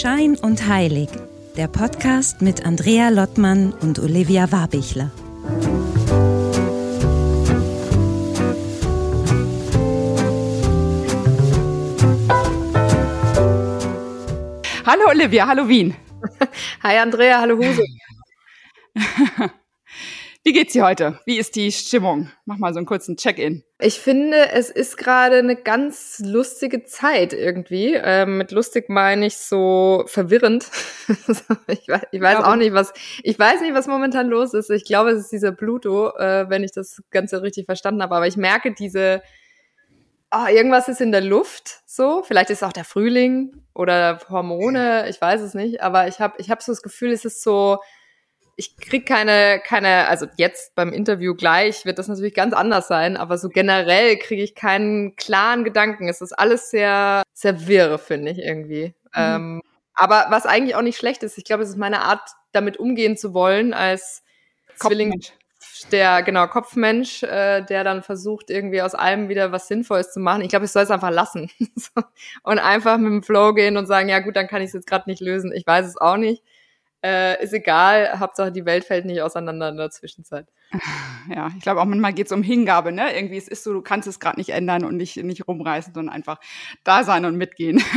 Schein und Heilig, der Podcast mit Andrea Lottmann und Olivia Warbichler. Hallo Olivia, hallo Wien. Hi Andrea, hallo Huse. Wie geht's dir heute? Wie ist die Stimmung? Mach mal so einen kurzen Check-in. Ich finde, es ist gerade eine ganz lustige Zeit irgendwie. Ähm, mit lustig meine ich so verwirrend. ich weiß, ich weiß auch nicht, was ich weiß nicht, was momentan los ist. Ich glaube, es ist dieser Pluto, äh, wenn ich das Ganze richtig verstanden habe. Aber ich merke diese, oh, irgendwas ist in der Luft. So, vielleicht ist auch der Frühling oder Hormone. Ich weiß es nicht. Aber ich habe, ich habe so das Gefühl, es ist so ich krieg keine, keine, also jetzt beim Interview gleich wird das natürlich ganz anders sein, aber so generell kriege ich keinen klaren Gedanken. Es ist alles sehr, sehr wirr, finde ich irgendwie. Mhm. Ähm, aber was eigentlich auch nicht schlecht ist, ich glaube, es ist meine Art, damit umgehen zu wollen als Zwilling, der genau Kopfmensch, äh, der dann versucht irgendwie aus allem wieder was Sinnvolles zu machen. Ich glaube, ich soll es einfach lassen und einfach mit dem Flow gehen und sagen, ja gut, dann kann ich es jetzt gerade nicht lösen. Ich weiß es auch nicht. Äh, ist egal, Hauptsache die Welt fällt nicht auseinander in der Zwischenzeit. Ja, ich glaube auch manchmal geht es um Hingabe, ne? Irgendwie es ist so, du kannst es gerade nicht ändern und nicht, nicht rumreißen, sondern einfach da sein und mitgehen.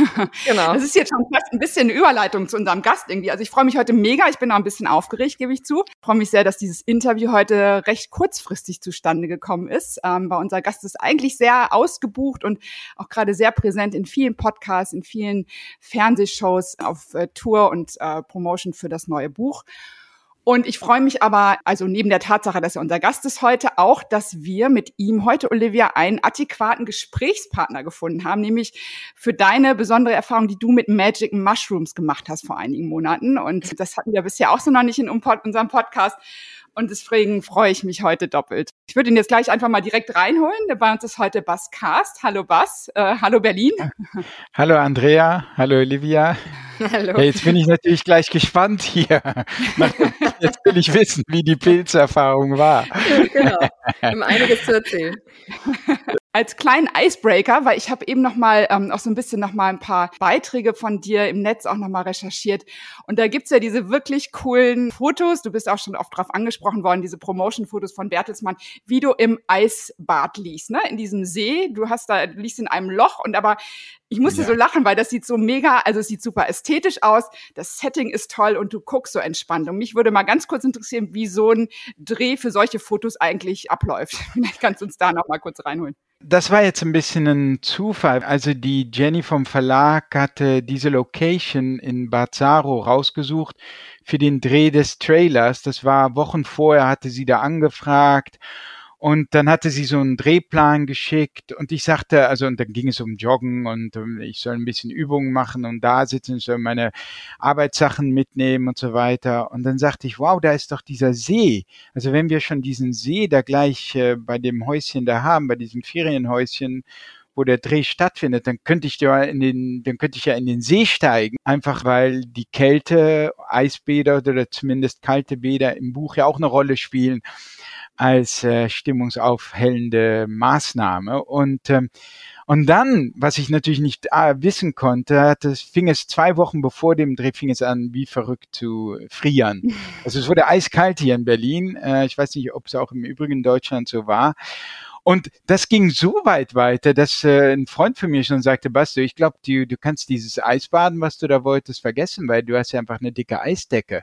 Genau. Das ist jetzt schon fast ein bisschen eine Überleitung zu unserem Gast irgendwie. Also ich freue mich heute mega, ich bin auch ein bisschen aufgeregt, gebe ich zu. Ich freue mich sehr, dass dieses Interview heute recht kurzfristig zustande gekommen ist, ähm, weil unser Gast ist eigentlich sehr ausgebucht und auch gerade sehr präsent in vielen Podcasts, in vielen Fernsehshows auf äh, Tour und äh, Promotion für das neue Buch. Und ich freue mich aber, also neben der Tatsache, dass er unser Gast ist heute, auch, dass wir mit ihm heute, Olivia, einen adäquaten Gesprächspartner gefunden haben, nämlich für deine besondere Erfahrung, die du mit Magic Mushrooms gemacht hast vor einigen Monaten. Und das hatten wir bisher auch so noch nicht in unserem Podcast. Und deswegen freue ich mich heute doppelt. Ich würde ihn jetzt gleich einfach mal direkt reinholen. Bei uns ist heute Bas Cast. Hallo Bas. Äh, hallo Berlin. Hallo Andrea. Hallo Olivia. Hallo. Hey, jetzt bin ich natürlich gleich gespannt hier. Jetzt will ich wissen, wie die Pilzerfahrung war. Genau. Wir haben einiges zu erzählen als kleinen Icebreaker, weil ich habe eben noch mal ähm, auch so ein bisschen noch mal ein paar Beiträge von dir im Netz auch noch mal recherchiert und da gibt's ja diese wirklich coolen Fotos. Du bist auch schon oft drauf angesprochen worden, diese Promotion-Fotos von Bertelsmann, wie du im Eisbad liegst, ne? In diesem See. Du hast da du liegst in einem Loch und aber ich musste ja. so lachen, weil das sieht so mega, also es sieht super ästhetisch aus. Das Setting ist toll und du guckst so entspannt. Und mich würde mal ganz kurz interessieren, wie so ein Dreh für solche Fotos eigentlich abläuft. Vielleicht kannst du uns da noch mal kurz reinholen. Das war jetzt ein bisschen ein Zufall. Also die Jenny vom Verlag hatte diese Location in Bazzaro rausgesucht für den Dreh des Trailers. Das war Wochen vorher, hatte sie da angefragt und dann hatte sie so einen Drehplan geschickt und ich sagte, also und dann ging es um Joggen und um, ich soll ein bisschen Übungen machen und da sitzen, ich soll meine Arbeitssachen mitnehmen und so weiter. Und dann sagte ich, wow, da ist doch dieser See. Also wenn wir schon diesen See da gleich äh, bei dem Häuschen da haben, bei diesem Ferienhäuschen, wo der Dreh stattfindet, dann könnte ich ja in den, dann könnte ich ja in den See steigen, einfach weil die Kälte, Eisbäder oder zumindest kalte Bäder im Buch ja auch eine Rolle spielen als äh, stimmungsaufhellende Maßnahme. Und, ähm, und dann, was ich natürlich nicht äh, wissen konnte, das fing es zwei Wochen bevor dem Dreh fing es an, wie verrückt zu frieren. Also es wurde eiskalt hier in Berlin. Äh, ich weiß nicht, ob es auch im übrigen Deutschland so war. Und das ging so weit weiter, dass äh, ein Freund von mir schon sagte, Basto, ich glaube, du, du kannst dieses Eisbaden, was du da wolltest, vergessen, weil du hast ja einfach eine dicke Eisdecke.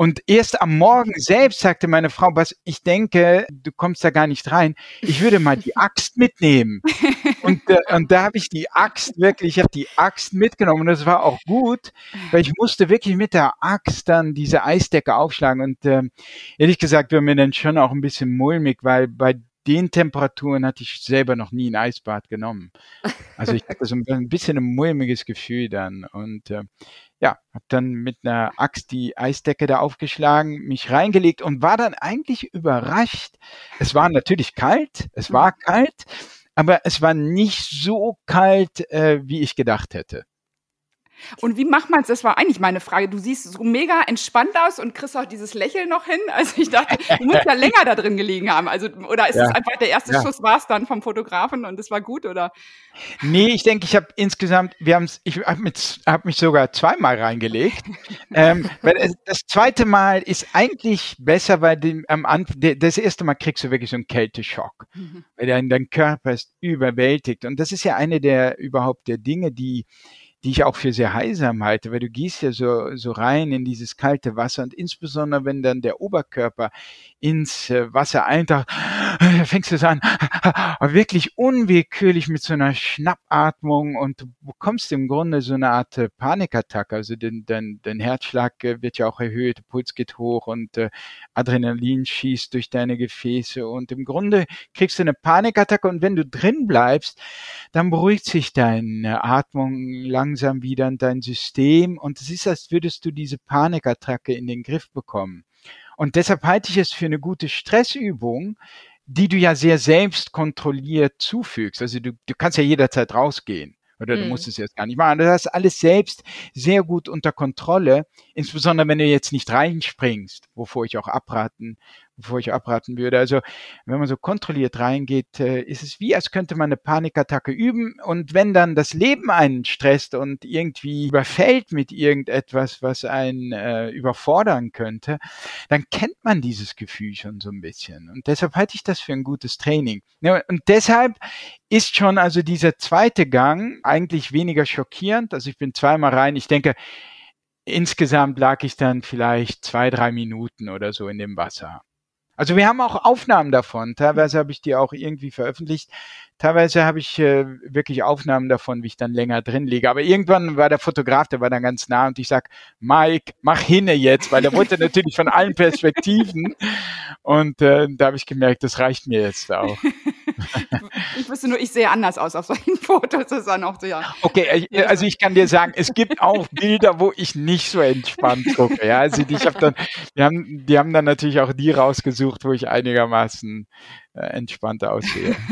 Und erst am Morgen selbst sagte meine Frau, was ich denke, du kommst da gar nicht rein. Ich würde mal die Axt mitnehmen. Und, äh, und da habe ich die Axt wirklich, ich habe die Axt mitgenommen und das war auch gut, weil ich musste wirklich mit der Axt dann diese Eisdecke aufschlagen. Und äh, ehrlich gesagt war mir dann schon auch ein bisschen mulmig, weil bei den Temperaturen hatte ich selber noch nie ein Eisbad genommen. Also ich hatte so ein bisschen ein mulmiges Gefühl dann. Und äh, ja, habe dann mit einer Axt die Eisdecke da aufgeschlagen, mich reingelegt und war dann eigentlich überrascht. Es war natürlich kalt, es war mhm. kalt, aber es war nicht so kalt, äh, wie ich gedacht hätte. Und wie macht man es? Das war eigentlich meine Frage. Du siehst so mega entspannt aus und kriegst auch dieses Lächeln noch hin. Also ich dachte, du musst ja länger da drin gelegen haben. Also, oder ist es ja. einfach der erste ja. Schuss war es dann vom Fotografen und das war gut, oder? Nee, ich denke, ich habe insgesamt, wir haben ich habe hab mich sogar zweimal reingelegt. ähm, weil das zweite Mal ist eigentlich besser, weil dem, am Anfang, das erste Mal kriegst du wirklich so einen Kälteschock. Mhm. Weil dein, dein Körper ist überwältigt. Und das ist ja eine der überhaupt der Dinge, die die ich auch für sehr heilsam halte, weil du gehst ja so, so rein in dieses kalte Wasser und insbesondere wenn dann der Oberkörper ins äh, Wasser eintaucht, fängst du es an, wirklich unwillkürlich mit so einer Schnappatmung und du bekommst im Grunde so eine Art äh, Panikattacke, also dein, dein, dein Herzschlag äh, wird ja auch erhöht, Puls geht hoch und Adrenalin schießt durch deine Gefäße und im Grunde kriegst du eine Panikattacke und wenn du drin bleibst, dann beruhigt sich deine Atmung lang langsam wieder in dein System und es ist, als würdest du diese Panikattacke in den Griff bekommen. Und deshalb halte ich es für eine gute Stressübung, die du ja sehr selbst kontrolliert zufügst. Also du, du kannst ja jederzeit rausgehen. Oder du hm. musst es jetzt gar nicht machen. Du hast alles selbst sehr gut unter Kontrolle, insbesondere wenn du jetzt nicht reinspringst, wovor ich auch abraten bevor ich abraten würde. Also wenn man so kontrolliert reingeht, äh, ist es wie, als könnte man eine Panikattacke üben. Und wenn dann das Leben einen stresst und irgendwie überfällt mit irgendetwas, was einen äh, überfordern könnte, dann kennt man dieses Gefühl schon so ein bisschen. Und deshalb halte ich das für ein gutes Training. Ja, und deshalb ist schon also dieser zweite Gang eigentlich weniger schockierend. Also ich bin zweimal rein. Ich denke, insgesamt lag ich dann vielleicht zwei, drei Minuten oder so in dem Wasser. Also wir haben auch Aufnahmen davon. Teilweise habe ich die auch irgendwie veröffentlicht. Teilweise habe ich äh, wirklich Aufnahmen davon, wie ich dann länger drin liege. Aber irgendwann war der Fotograf, der war dann ganz nah und ich sag, Mike, mach hinne jetzt, weil der wollte natürlich von allen Perspektiven. Und äh, da habe ich gemerkt, das reicht mir jetzt auch. ich wüsste nur, ich sehe anders aus auf solchen Fotos. Das ist dann auch so, ja. Okay, äh, also ich kann dir sagen, es gibt auch Bilder, wo ich nicht so entspannt gucke. Ja, also ich habe dann, die haben, die haben dann natürlich auch die rausgesucht, wo ich einigermaßen entspannter aussehe.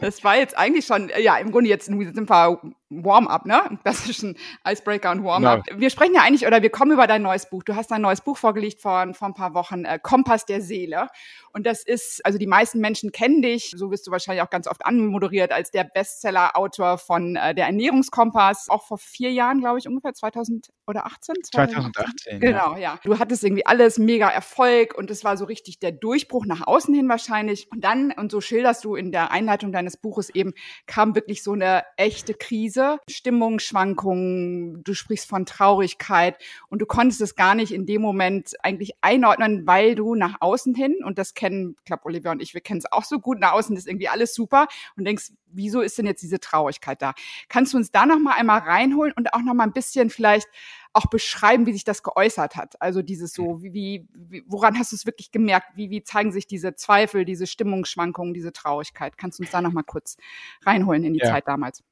Das war jetzt eigentlich schon, ja, im Grunde jetzt sind wir Warm-up, ne? Im klassischen Icebreaker und Warm-up. Genau. Wir sprechen ja eigentlich, oder wir kommen über dein neues Buch. Du hast dein neues Buch vorgelegt vor, vor ein paar Wochen, äh, Kompass der Seele. Und das ist, also die meisten Menschen kennen dich, so wirst du wahrscheinlich auch ganz oft anmoderiert, als der Bestseller-Autor von äh, der Ernährungskompass, auch vor vier Jahren, glaube ich, ungefähr 2000 oder 18? 2018. Genau, ja. ja. Du hattest irgendwie alles mega Erfolg und es war so richtig der Durchbruch nach außen hin wahrscheinlich. Und dann, und so schilderst du in der Einleitung deines Buches eben, kam wirklich so eine echte Krise Krise, Stimmungsschwankungen, du sprichst von Traurigkeit und du konntest es gar nicht in dem Moment eigentlich einordnen, weil du nach außen hin, und das kennen, ich glaube, Olivia und ich, wir kennen es auch so gut, nach außen ist irgendwie alles super und denkst, wieso ist denn jetzt diese Traurigkeit da? Kannst du uns da noch mal einmal reinholen und auch noch mal ein bisschen vielleicht auch beschreiben, wie sich das geäußert hat? Also dieses so, wie, wie woran hast du es wirklich gemerkt? Wie, wie zeigen sich diese Zweifel, diese Stimmungsschwankungen, diese Traurigkeit? Kannst du uns da noch mal kurz reinholen in die ja. Zeit damals?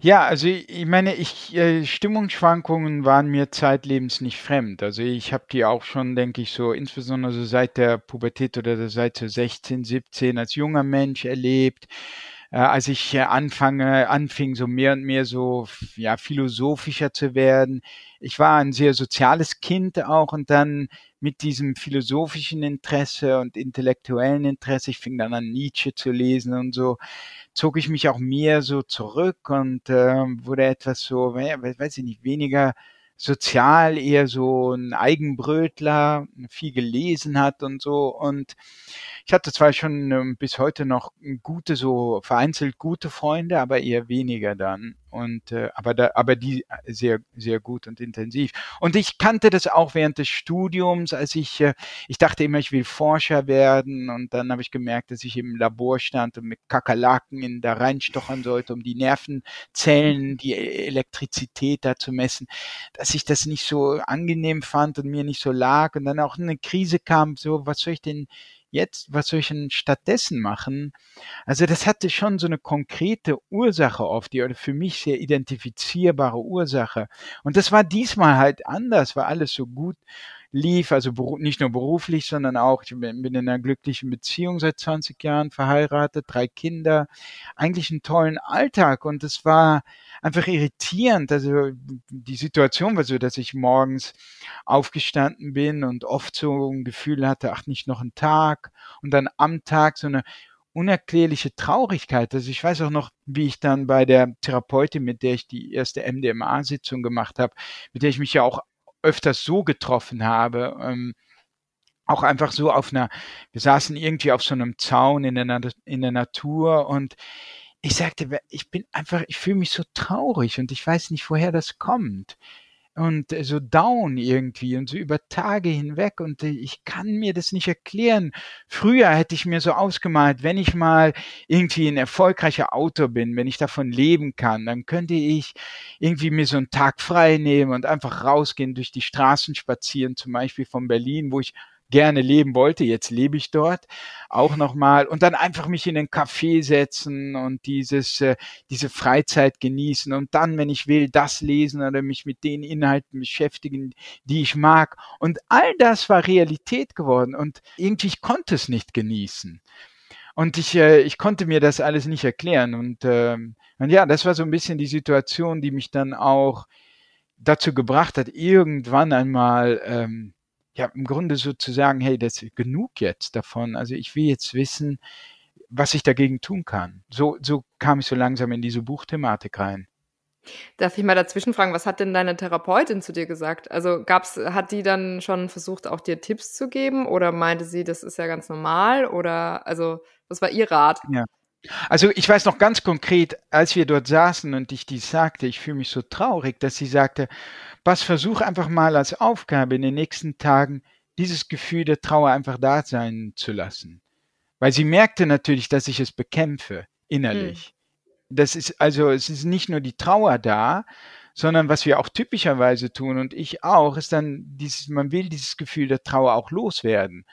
Ja, also ich meine, ich äh, Stimmungsschwankungen waren mir zeitlebens nicht fremd. Also ich habe die auch schon, denke ich, so insbesondere so seit der Pubertät oder seit so 16, 17 als junger Mensch erlebt. Äh, als ich anfange, anfing, so mehr und mehr so ja philosophischer zu werden. Ich war ein sehr soziales Kind auch und dann mit diesem philosophischen Interesse und intellektuellen Interesse, ich fing dann an Nietzsche zu lesen und so, zog ich mich auch mehr so zurück und äh, wurde etwas so, weiß ich nicht, weniger sozial, eher so ein Eigenbrötler, viel gelesen hat und so. Und ich hatte zwar schon ähm, bis heute noch gute, so vereinzelt gute Freunde, aber eher weniger dann und äh, aber da, aber die äh, sehr sehr gut und intensiv. Und ich kannte das auch während des Studiums als ich äh, ich dachte immer ich will Forscher werden. Und dann habe ich gemerkt dass ich im Labor stand und mit Kakerlaken in da reinstochern sollte um die Nervenzellen die Elektrizität da zu messen dass ich das nicht so angenehm fand und mir nicht so lag. Und dann auch eine Krise kam so was soll ich denn jetzt, was soll ich denn stattdessen machen? Also das hatte schon so eine konkrete Ursache oft, die oder für mich sehr identifizierbare Ursache. Und das war diesmal halt anders, war alles so gut lief, also nicht nur beruflich, sondern auch, ich bin in einer glücklichen Beziehung seit 20 Jahren verheiratet, drei Kinder, eigentlich einen tollen Alltag und es war einfach irritierend. Also die Situation war so, dass ich morgens aufgestanden bin und oft so ein Gefühl hatte, ach, nicht noch ein Tag und dann am Tag so eine unerklärliche Traurigkeit. Also ich weiß auch noch, wie ich dann bei der Therapeutin, mit der ich die erste MDMA-Sitzung gemacht habe, mit der ich mich ja auch öfters so getroffen habe, ähm, auch einfach so auf einer, wir saßen irgendwie auf so einem Zaun in der, in der Natur und ich sagte, ich bin einfach, ich fühle mich so traurig und ich weiß nicht, woher das kommt und äh, so down irgendwie und so über Tage hinweg und äh, ich kann mir das nicht erklären. Früher hätte ich mir so ausgemalt, wenn ich mal irgendwie ein erfolgreicher Autor bin, wenn ich davon leben kann, dann könnte ich irgendwie mir so einen Tag frei nehmen und einfach rausgehen, durch die Straßen spazieren, zum Beispiel von Berlin, wo ich gerne leben wollte. Jetzt lebe ich dort auch nochmal und dann einfach mich in den Café setzen und dieses, äh, diese Freizeit genießen und dann, wenn ich will, das lesen oder mich mit den Inhalten beschäftigen, die ich mag. Und all das war Realität geworden und irgendwie ich konnte es nicht genießen. Und ich, äh, ich konnte mir das alles nicht erklären. Und, ähm, und ja, das war so ein bisschen die Situation, die mich dann auch dazu gebracht hat, irgendwann einmal ähm, ja, im Grunde so zu sagen, hey, das ist genug jetzt davon. Also ich will jetzt wissen, was ich dagegen tun kann. So, so kam ich so langsam in diese Buchthematik rein. Darf ich mal dazwischen fragen, was hat denn deine Therapeutin zu dir gesagt? Also gab's, hat die dann schon versucht, auch dir Tipps zu geben oder meinte sie, das ist ja ganz normal oder also was war ihr Rat? Ja. Also ich weiß noch ganz konkret, als wir dort saßen und ich dies sagte, ich fühle mich so traurig, dass sie sagte, was versuch einfach mal als Aufgabe in den nächsten Tagen dieses Gefühl der Trauer einfach da sein zu lassen. Weil sie merkte natürlich, dass ich es bekämpfe innerlich. Hm. Das ist also, es ist nicht nur die Trauer da, sondern was wir auch typischerweise tun und ich auch, ist dann dieses, man will dieses Gefühl der Trauer auch loswerden.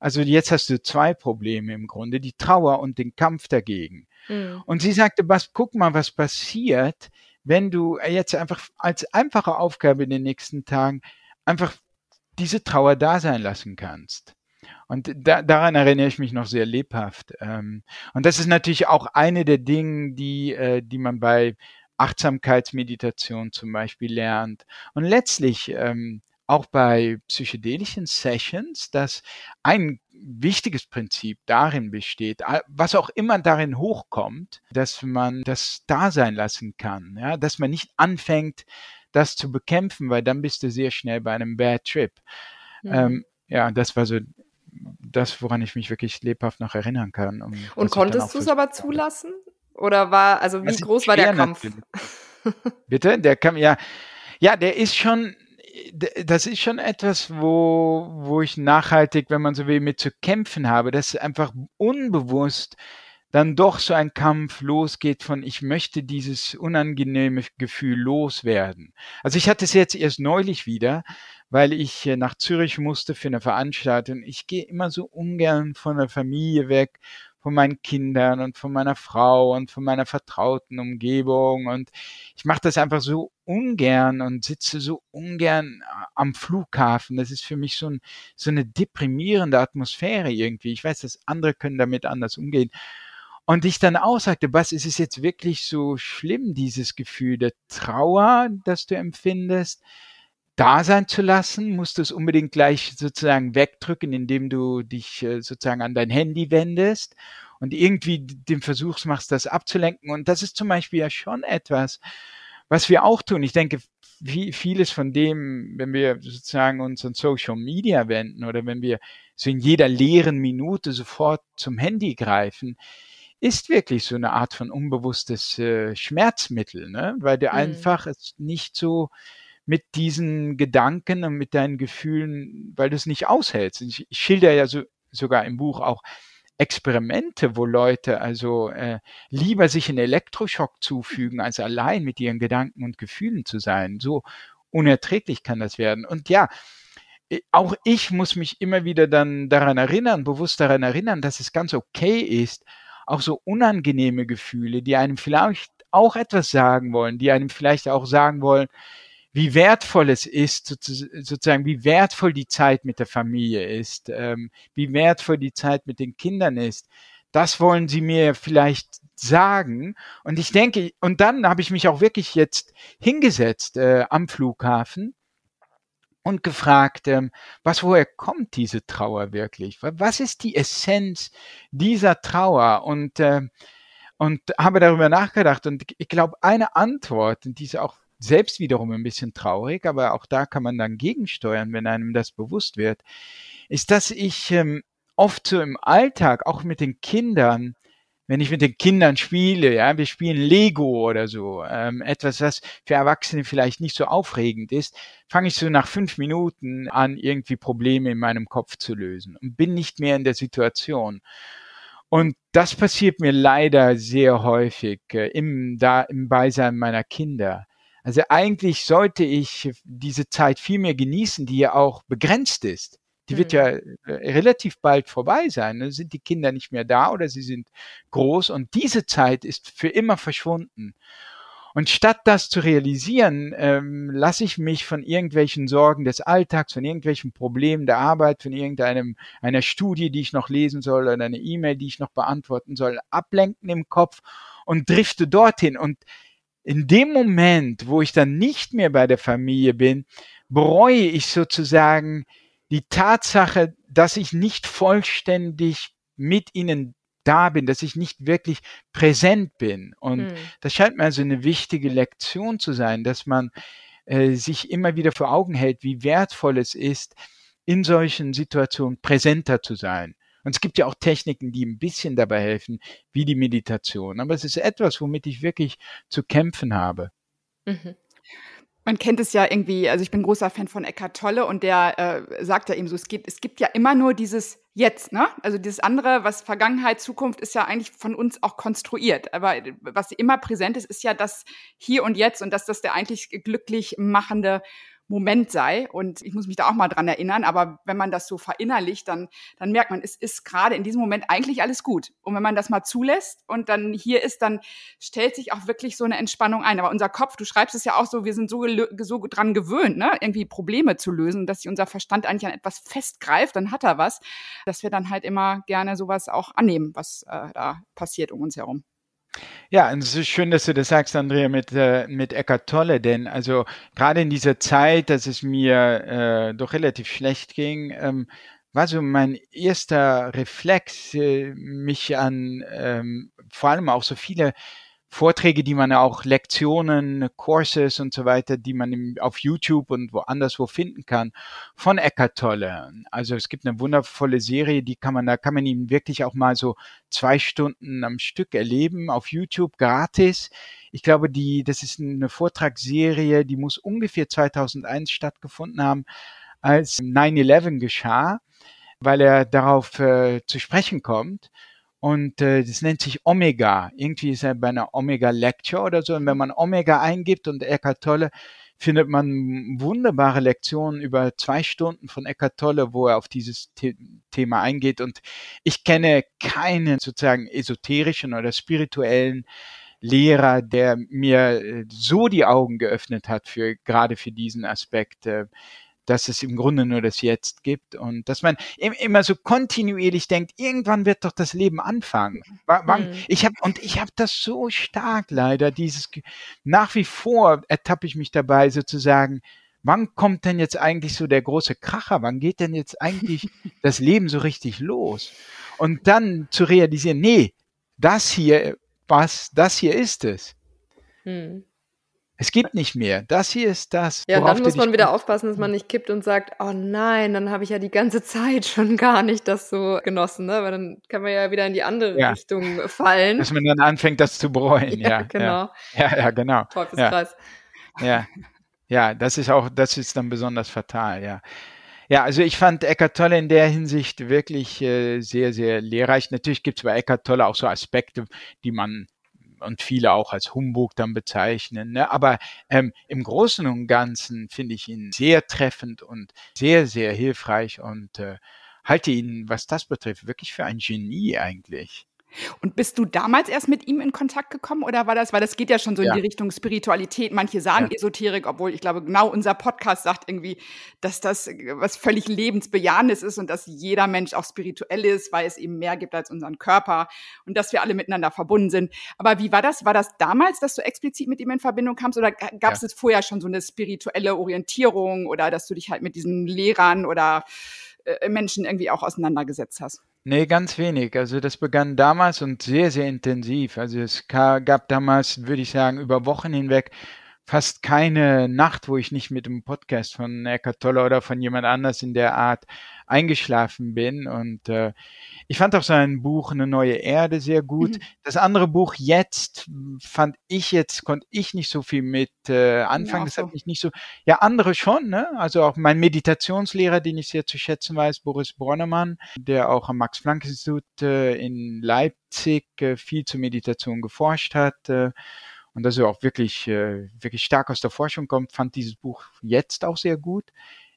Also jetzt hast du zwei Probleme im Grunde, die Trauer und den Kampf dagegen. Mhm. Und sie sagte, was, guck mal, was passiert, wenn du jetzt einfach als einfache Aufgabe in den nächsten Tagen einfach diese Trauer da sein lassen kannst. Und da, daran erinnere ich mich noch sehr lebhaft. Ähm, und das ist natürlich auch eine der Dinge, die, äh, die man bei Achtsamkeitsmeditation zum Beispiel lernt. Und letztlich ähm, auch bei psychedelischen Sessions, dass ein wichtiges Prinzip darin besteht, was auch immer darin hochkommt, dass man das da sein lassen kann, ja, dass man nicht anfängt, das zu bekämpfen, weil dann bist du sehr schnell bei einem Bad Trip. Mhm. Ähm, ja, das war so das, woran ich mich wirklich lebhaft noch erinnern kann. Um, Und konntest du es aber zulassen? Oder war, also wie groß war der Kampf? Bitte? Der kam, ja, ja, der ist schon, das ist schon etwas, wo, wo ich nachhaltig, wenn man so will, mit zu kämpfen habe, dass einfach unbewusst dann doch so ein Kampf losgeht von, ich möchte dieses unangenehme Gefühl loswerden. Also ich hatte es jetzt erst neulich wieder, weil ich nach Zürich musste für eine Veranstaltung. Ich gehe immer so ungern von der Familie weg von meinen Kindern und von meiner Frau und von meiner vertrauten Umgebung. Und ich mache das einfach so ungern und sitze so ungern äh, am Flughafen. Das ist für mich so, ein, so eine deprimierende Atmosphäre irgendwie. Ich weiß, dass andere können damit anders umgehen. Und ich dann auch sagte, was ist es jetzt wirklich so schlimm, dieses Gefühl der Trauer, das du empfindest? da sein zu lassen, musst du es unbedingt gleich sozusagen wegdrücken, indem du dich äh, sozusagen an dein Handy wendest und irgendwie den Versuch machst, das abzulenken. Und das ist zum Beispiel ja schon etwas, was wir auch tun. Ich denke, vieles von dem, wenn wir sozusagen uns an Social Media wenden oder wenn wir so in jeder leeren Minute sofort zum Handy greifen, ist wirklich so eine Art von unbewusstes äh, Schmerzmittel, ne? weil du mhm. einfach es nicht so mit diesen Gedanken und mit deinen Gefühlen, weil du es nicht aushältst. Ich, ich schilder ja so, sogar im Buch auch Experimente, wo Leute also äh, lieber sich einen Elektroschock zufügen, als allein mit ihren Gedanken und Gefühlen zu sein. So unerträglich kann das werden. Und ja, auch ich muss mich immer wieder dann daran erinnern, bewusst daran erinnern, dass es ganz okay ist, auch so unangenehme Gefühle, die einem vielleicht auch etwas sagen wollen, die einem vielleicht auch sagen wollen, wie wertvoll es ist, sozusagen, wie wertvoll die Zeit mit der Familie ist, ähm, wie wertvoll die Zeit mit den Kindern ist. Das wollen sie mir vielleicht sagen. Und ich denke, und dann habe ich mich auch wirklich jetzt hingesetzt äh, am Flughafen und gefragt, ähm, was, woher kommt diese Trauer wirklich? Was ist die Essenz dieser Trauer? Und, äh, und habe darüber nachgedacht. Und ich glaube, eine Antwort, und die ist auch selbst wiederum ein bisschen traurig, aber auch da kann man dann gegensteuern, wenn einem das bewusst wird, ist, dass ich ähm, oft so im Alltag, auch mit den Kindern, wenn ich mit den Kindern spiele, ja, wir spielen Lego oder so, ähm, etwas, was für Erwachsene vielleicht nicht so aufregend ist, fange ich so nach fünf Minuten an, irgendwie Probleme in meinem Kopf zu lösen und bin nicht mehr in der Situation. Und das passiert mir leider sehr häufig äh, im, da, im Beisein meiner Kinder. Also eigentlich sollte ich diese Zeit viel mehr genießen, die ja auch begrenzt ist. Die wird ja mhm. äh, relativ bald vorbei sein. Ne? Sind die Kinder nicht mehr da oder sie sind groß und diese Zeit ist für immer verschwunden. Und statt das zu realisieren, ähm, lasse ich mich von irgendwelchen Sorgen des Alltags, von irgendwelchen Problemen der Arbeit, von irgendeinem einer Studie, die ich noch lesen soll oder eine E-Mail, die ich noch beantworten soll, ablenken im Kopf und drifte dorthin. Und in dem Moment, wo ich dann nicht mehr bei der Familie bin, bereue ich sozusagen die Tatsache, dass ich nicht vollständig mit ihnen da bin, dass ich nicht wirklich präsent bin. Und hm. das scheint mir also eine wichtige Lektion zu sein, dass man äh, sich immer wieder vor Augen hält, wie wertvoll es ist, in solchen Situationen präsenter zu sein. Und es gibt ja auch Techniken, die ein bisschen dabei helfen, wie die Meditation. Aber es ist etwas, womit ich wirklich zu kämpfen habe. Mhm. Man kennt es ja irgendwie, also ich bin großer Fan von Eckhart Tolle und der äh, sagt ja eben so, es gibt, es gibt ja immer nur dieses Jetzt, ne? Also dieses andere, was Vergangenheit, Zukunft ist ja eigentlich von uns auch konstruiert. Aber was immer präsent ist, ist ja das Hier und Jetzt und dass das der eigentlich glücklich machende Moment sei. Und ich muss mich da auch mal dran erinnern. Aber wenn man das so verinnerlicht, dann, dann merkt man, es ist gerade in diesem Moment eigentlich alles gut. Und wenn man das mal zulässt und dann hier ist, dann stellt sich auch wirklich so eine Entspannung ein. Aber unser Kopf, du schreibst es ja auch so, wir sind so, so dran gewöhnt, ne? irgendwie Probleme zu lösen, dass sich unser Verstand eigentlich an etwas festgreift, dann hat er was, dass wir dann halt immer gerne sowas auch annehmen, was äh, da passiert um uns herum. Ja, und es ist schön, dass du das sagst, Andrea, mit, äh, mit Eckart Tolle, denn also gerade in dieser Zeit, dass es mir äh, doch relativ schlecht ging, ähm, war so mein erster Reflex, äh, mich an ähm, vor allem auch so viele Vorträge, die man auch Lektionen, Courses und so weiter, die man im, auf YouTube und woanders wo finden kann, von Eckart Tolle. Also es gibt eine wundervolle Serie, die kann man, da kann man ihn wirklich auch mal so zwei Stunden am Stück erleben auf YouTube gratis. Ich glaube, die, das ist eine Vortragsserie, die muss ungefähr 2001 stattgefunden haben, als 9-11 geschah, weil er darauf äh, zu sprechen kommt. Und äh, das nennt sich Omega. Irgendwie ist er bei einer Omega Lecture oder so. Und wenn man Omega eingibt und Eckhart Tolle, findet man wunderbare Lektionen über zwei Stunden von Eckhart Tolle, wo er auf dieses The Thema eingeht. Und ich kenne keinen sozusagen esoterischen oder spirituellen Lehrer, der mir äh, so die Augen geöffnet hat für gerade für diesen Aspekt. Dass es im Grunde nur das Jetzt gibt und dass man immer so kontinuierlich denkt, irgendwann wird doch das Leben anfangen. Mhm. Ich habe und ich habe das so stark leider dieses nach wie vor ertappe ich mich dabei sozusagen, wann kommt denn jetzt eigentlich so der große Kracher? Wann geht denn jetzt eigentlich das Leben so richtig los? Und dann zu realisieren, nee, das hier was, das hier ist es. Hm. Es gibt nicht mehr. Das hier ist das. Ja, dann muss man wieder aufpassen, dass man nicht kippt und sagt, oh nein, dann habe ich ja die ganze Zeit schon gar nicht das so genossen, ne? Weil dann kann man ja wieder in die andere ja. Richtung fallen. Dass man dann anfängt, das zu bereuen. Ja, ja genau. Ja, ja, genau. Teufelskreis. Ja. ja. ja, das ist auch, das ist dann besonders fatal, ja. Ja, also ich fand Eckart Tolle in der Hinsicht wirklich äh, sehr, sehr lehrreich. Natürlich gibt es bei Eckart Tolle auch so Aspekte, die man und viele auch als Humbug dann bezeichnen. Ne? Aber ähm, im Großen und Ganzen finde ich ihn sehr treffend und sehr, sehr hilfreich und äh, halte ihn, was das betrifft, wirklich für ein Genie eigentlich. Und bist du damals erst mit ihm in Kontakt gekommen oder war das, weil das geht ja schon so ja. in die Richtung Spiritualität. Manche sagen ja. Esoterik, obwohl ich glaube, genau unser Podcast sagt irgendwie, dass das was völlig lebensbejahendes ist und dass jeder Mensch auch spirituell ist, weil es eben mehr gibt als unseren Körper und dass wir alle miteinander verbunden sind. Aber wie war das? War das damals, dass du explizit mit ihm in Verbindung kamst oder gab es ja. vorher schon so eine spirituelle Orientierung oder dass du dich halt mit diesen Lehrern oder äh, Menschen irgendwie auch auseinandergesetzt hast? Nee, ganz wenig. Also das begann damals und sehr, sehr intensiv. Also es gab damals, würde ich sagen, über Wochen hinweg fast keine Nacht, wo ich nicht mit einem Podcast von Eckhart Tolle oder von jemand anders in der Art eingeschlafen bin. Und äh, ich fand auch sein Buch Eine neue Erde sehr gut. Mhm. Das andere Buch jetzt fand ich jetzt, konnte ich nicht so viel mit äh, anfangen. Ja, das so. hat mich nicht so, ja, andere schon, ne? Also auch mein Meditationslehrer, den ich sehr zu schätzen weiß, Boris Bronnemann, der auch am Max-Planck-Institut äh, in Leipzig äh, viel zur Meditation geforscht hat. Äh, und dass er auch wirklich, äh, wirklich stark aus der Forschung kommt, fand dieses Buch jetzt auch sehr gut.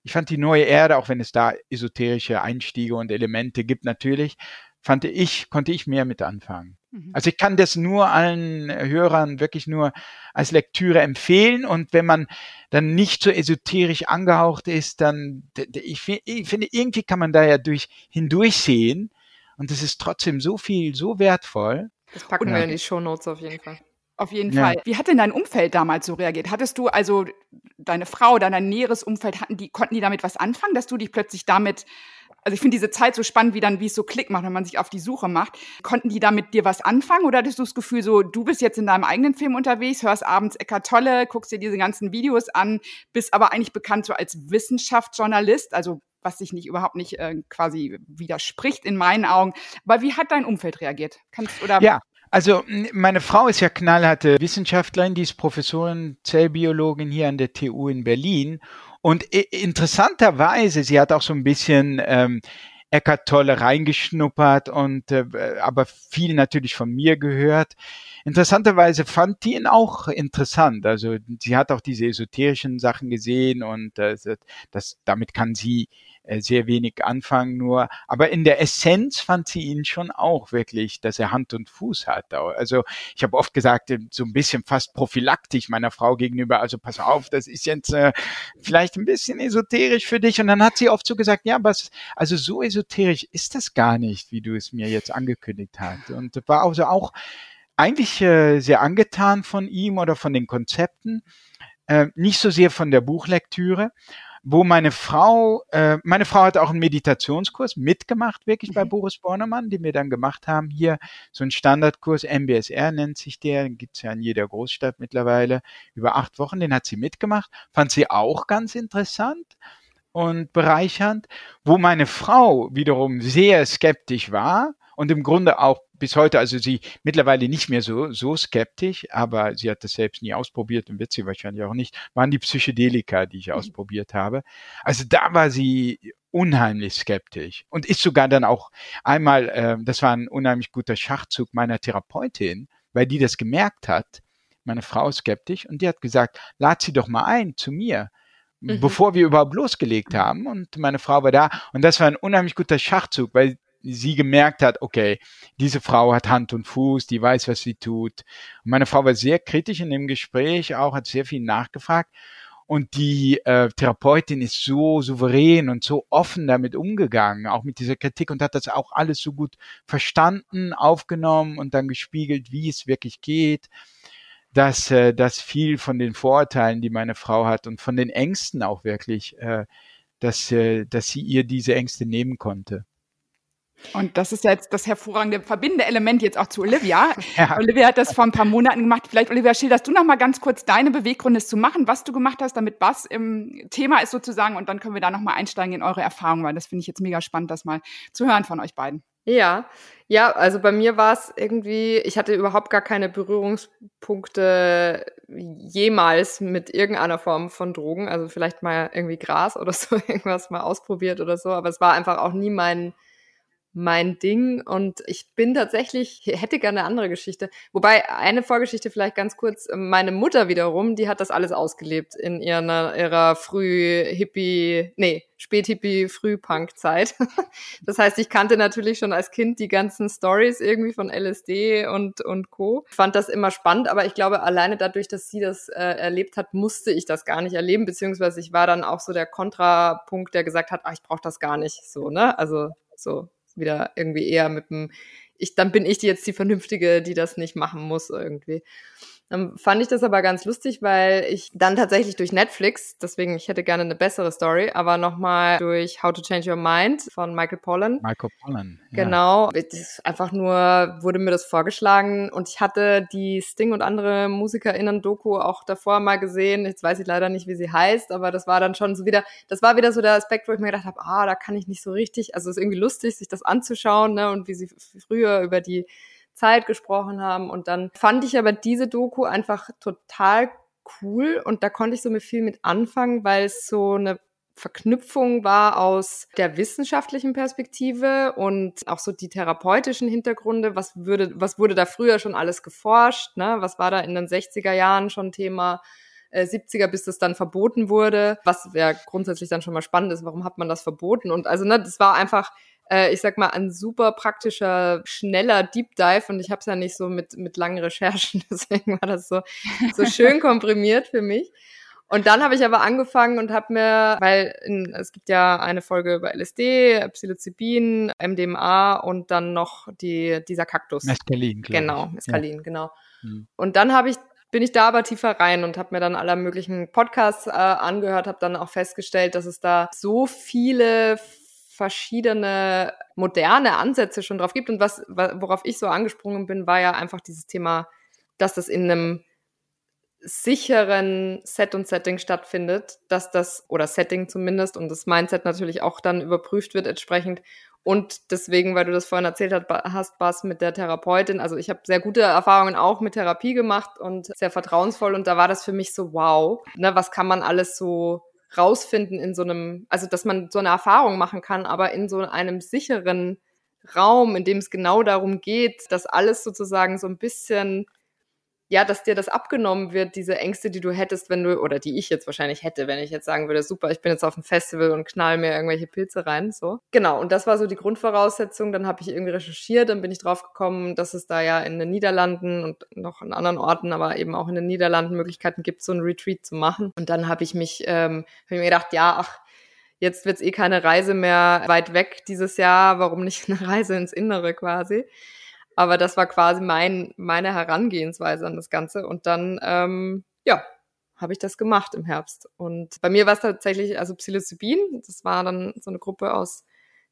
Ich fand die neue Erde, auch wenn es da esoterische Einstiege und Elemente gibt, natürlich, fand ich, konnte ich mehr mit anfangen. Mhm. Also ich kann das nur allen Hörern wirklich nur als Lektüre empfehlen und wenn man dann nicht so esoterisch angehaucht ist, dann, ich, ich finde, irgendwie kann man da ja durch, hindurchsehen und das ist trotzdem so viel, so wertvoll. Das packen und, wir in die Show Notes auf jeden Fall. Auf jeden ja. Fall. Wie hat denn dein Umfeld damals so reagiert? Hattest du also deine Frau oder dein näheres Umfeld, hatten die, konnten die damit was anfangen, dass du dich plötzlich damit, also ich finde diese Zeit so spannend, wie dann, wie es so Klick macht, wenn man sich auf die Suche macht. Konnten die damit dir was anfangen oder hattest du das Gefühl so, du bist jetzt in deinem eigenen Film unterwegs, hörst abends Eckart Tolle, guckst dir diese ganzen Videos an, bist aber eigentlich bekannt so als Wissenschaftsjournalist, also was sich nicht überhaupt nicht äh, quasi widerspricht in meinen Augen. Aber wie hat dein Umfeld reagiert? Kannst oder ja, also meine Frau ist ja knallharte Wissenschaftlerin, die ist Professorin, Zellbiologin hier an der TU in Berlin. Und interessanterweise, sie hat auch so ein bisschen ähm, Eckart Tolle reingeschnuppert und äh, aber viel natürlich von mir gehört. Interessanterweise fand die ihn auch interessant. Also sie hat auch diese esoterischen Sachen gesehen und äh, das, damit kann sie äh, sehr wenig anfangen nur. Aber in der Essenz fand sie ihn schon auch wirklich, dass er Hand und Fuß hat. Also ich habe oft gesagt, äh, so ein bisschen fast prophylaktisch meiner Frau gegenüber, also pass auf, das ist jetzt äh, vielleicht ein bisschen esoterisch für dich. Und dann hat sie oft so gesagt, ja, was, also so esoterisch ist das gar nicht, wie du es mir jetzt angekündigt hast. Und war also auch eigentlich äh, sehr angetan von ihm oder von den Konzepten, äh, nicht so sehr von der Buchlektüre wo meine Frau, äh, meine Frau hat auch einen Meditationskurs mitgemacht, wirklich mhm. bei Boris Bornemann, den wir dann gemacht haben. Hier so ein Standardkurs, MBSR nennt sich der, den gibt's ja in jeder Großstadt mittlerweile, über acht Wochen, den hat sie mitgemacht, fand sie auch ganz interessant und bereichernd, wo meine Frau wiederum sehr skeptisch war und im Grunde auch bis heute, also sie mittlerweile nicht mehr so, so skeptisch, aber sie hat das selbst nie ausprobiert und wird sie wahrscheinlich auch nicht, waren die Psychedelika, die ich mhm. ausprobiert habe. Also da war sie unheimlich skeptisch und ist sogar dann auch einmal, äh, das war ein unheimlich guter Schachzug meiner Therapeutin, weil die das gemerkt hat, meine Frau ist skeptisch und die hat gesagt, lad sie doch mal ein zu mir. Mhm. bevor wir überhaupt losgelegt haben. Und meine Frau war da. Und das war ein unheimlich guter Schachzug, weil sie gemerkt hat, okay, diese Frau hat Hand und Fuß, die weiß, was sie tut. Und meine Frau war sehr kritisch in dem Gespräch, auch hat sehr viel nachgefragt. Und die äh, Therapeutin ist so souverän und so offen damit umgegangen, auch mit dieser Kritik und hat das auch alles so gut verstanden, aufgenommen und dann gespiegelt, wie es wirklich geht, dass, äh, dass viel von den Vorurteilen, die meine Frau hat und von den Ängsten auch wirklich, äh, dass, äh, dass sie ihr diese Ängste nehmen konnte. Und das ist jetzt das hervorragende verbindende Element jetzt auch zu Olivia. Ja. Olivia hat das vor ein paar Monaten gemacht. Vielleicht, Olivia, schilderst du noch mal ganz kurz deine Beweggründe zu machen, was du gemacht hast, damit was im Thema ist sozusagen. Und dann können wir da noch mal einsteigen in eure Erfahrungen, weil das finde ich jetzt mega spannend, das mal zu hören von euch beiden. Ja, ja, also bei mir war es irgendwie, ich hatte überhaupt gar keine Berührungspunkte jemals mit irgendeiner Form von Drogen. Also vielleicht mal irgendwie Gras oder so, irgendwas mal ausprobiert oder so, aber es war einfach auch nie mein mein Ding und ich bin tatsächlich, hätte gerne eine andere Geschichte. Wobei eine Vorgeschichte vielleicht ganz kurz, meine Mutter wiederum, die hat das alles ausgelebt in ihrer, ihrer Früh-Hippie, nee, Spät-Hippie, Früh-Punk-Zeit. Das heißt, ich kannte natürlich schon als Kind die ganzen Stories irgendwie von LSD und, und Co. Fand das immer spannend, aber ich glaube, alleine dadurch, dass sie das äh, erlebt hat, musste ich das gar nicht erleben, beziehungsweise ich war dann auch so der Kontrapunkt, der gesagt hat, ah, ich brauche das gar nicht so, ne? Also so wieder irgendwie eher mit dem, ich, dann bin ich jetzt die Vernünftige, die das nicht machen muss irgendwie. Dann fand ich das aber ganz lustig, weil ich dann tatsächlich durch Netflix, deswegen ich hätte gerne eine bessere Story, aber nochmal durch How to Change Your Mind von Michael Pollan. Michael Pollan. Ja. Genau. Einfach nur wurde mir das vorgeschlagen und ich hatte die Sting und andere MusikerInnen-Doku auch davor mal gesehen. Jetzt weiß ich leider nicht, wie sie heißt, aber das war dann schon so wieder, das war wieder so der Aspekt, wo ich mir gedacht habe, ah, da kann ich nicht so richtig, also es ist irgendwie lustig, sich das anzuschauen, ne, und wie sie früher über die Zeit gesprochen haben. Und dann fand ich aber diese Doku einfach total cool und da konnte ich so mit viel mit anfangen, weil es so eine Verknüpfung war aus der wissenschaftlichen Perspektive und auch so die therapeutischen Hintergründe. Was würde, was wurde da früher schon alles geforscht? Ne? Was war da in den 60er Jahren schon Thema? 70er, äh, bis das dann verboten wurde, was ja grundsätzlich dann schon mal spannend ist, warum hat man das verboten? Und also, ne, das war einfach äh, ich sag mal, ein super praktischer, schneller Deep Dive und ich habe es ja nicht so mit, mit langen Recherchen, deswegen war das so, so schön komprimiert für mich. Und dann habe ich aber angefangen und habe mir, weil in, es gibt ja eine Folge über LSD, Psilocybin, MDMA und dann noch die, dieser Kaktus. Mescalin, Genau, Mescalin, ja. genau. Mhm. Und dann habe ich bin ich da aber tiefer rein und habe mir dann aller möglichen Podcasts äh, angehört, habe dann auch festgestellt, dass es da so viele verschiedene moderne Ansätze schon drauf gibt. Und was, worauf ich so angesprungen bin, war ja einfach dieses Thema, dass das in einem sicheren Set und Setting stattfindet, dass das, oder Setting zumindest, und das Mindset natürlich auch dann überprüft wird entsprechend. Und deswegen, weil du das vorhin erzählt hast, Bas, mit der Therapeutin, also ich habe sehr gute Erfahrungen auch mit Therapie gemacht und sehr vertrauensvoll. Und da war das für mich so, wow, ne, was kann man alles so rausfinden in so einem, also dass man so eine Erfahrung machen kann, aber in so einem sicheren Raum, in dem es genau darum geht, dass alles sozusagen so ein bisschen ja, dass dir das abgenommen wird, diese Ängste, die du hättest, wenn du, oder die ich jetzt wahrscheinlich hätte, wenn ich jetzt sagen würde, super, ich bin jetzt auf dem Festival und knall mir irgendwelche Pilze rein, so. Genau, und das war so die Grundvoraussetzung. Dann habe ich irgendwie recherchiert, dann bin ich drauf gekommen, dass es da ja in den Niederlanden und noch in anderen Orten, aber eben auch in den Niederlanden Möglichkeiten gibt, so ein Retreat zu machen. Und dann habe ich mich, ähm, hab ich mir gedacht, ja, ach, jetzt wird's eh keine Reise mehr weit weg dieses Jahr, warum nicht eine Reise ins Innere quasi? Aber das war quasi mein, meine Herangehensweise an das Ganze. Und dann, ähm, ja, habe ich das gemacht im Herbst. Und bei mir war es tatsächlich, also Psilocybin, das war dann so eine Gruppe aus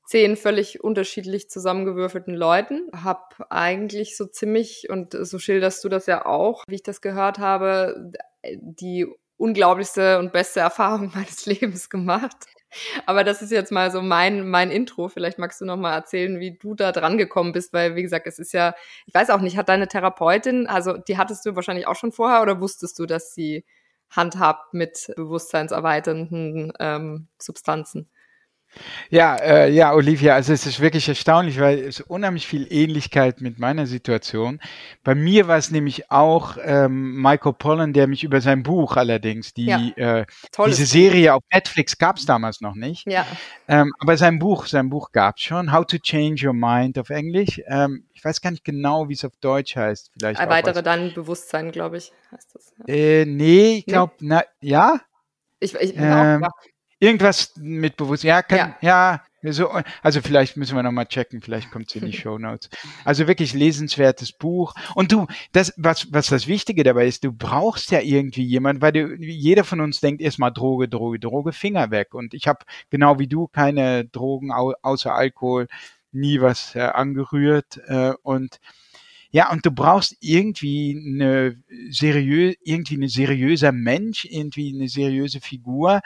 zehn völlig unterschiedlich zusammengewürfelten Leuten. Hab eigentlich so ziemlich, und so schilderst du das ja auch, wie ich das gehört habe, die unglaublichste und beste Erfahrung meines Lebens gemacht. Aber das ist jetzt mal so mein, mein Intro. Vielleicht magst du noch mal erzählen, wie du da dran gekommen bist, weil, wie gesagt, es ist ja, ich weiß auch nicht, hat deine Therapeutin, also die hattest du wahrscheinlich auch schon vorher oder wusstest du, dass sie handhabt mit bewusstseinserweiternden ähm, Substanzen? Ja, äh, ja, Olivia, also es ist wirklich erstaunlich, weil es unheimlich viel Ähnlichkeit mit meiner Situation. Bei mir war es nämlich auch ähm, Michael Pollan, der mich über sein Buch allerdings, die ja, äh, diese Serie auf Netflix gab es damals noch nicht. Ja. Ähm, aber sein Buch, sein Buch gab es schon, How to Change Your Mind auf Englisch. Ähm, ich weiß gar nicht genau, wie es auf Deutsch heißt. Vielleicht Erweitere dein Bewusstsein, glaube ich, heißt das. Ja. Äh, nee, ich glaube, nee. na ja. Ich, ich ähm, auch, Irgendwas mit Bewusstsein. Ja, kann, ja. ja. so, also vielleicht müssen wir nochmal checken, vielleicht kommt es in die Show Notes. Also wirklich lesenswertes Buch. Und du, das, was, was das Wichtige dabei ist, du brauchst ja irgendwie jemand, weil du, jeder von uns denkt erstmal Droge, Droge, Droge, Finger weg. Und ich habe genau wie du keine Drogen au außer Alkohol, nie was äh, angerührt. Äh, und ja, und du brauchst irgendwie eine seriös, irgendwie eine seriöser Mensch, irgendwie eine seriöse Figur,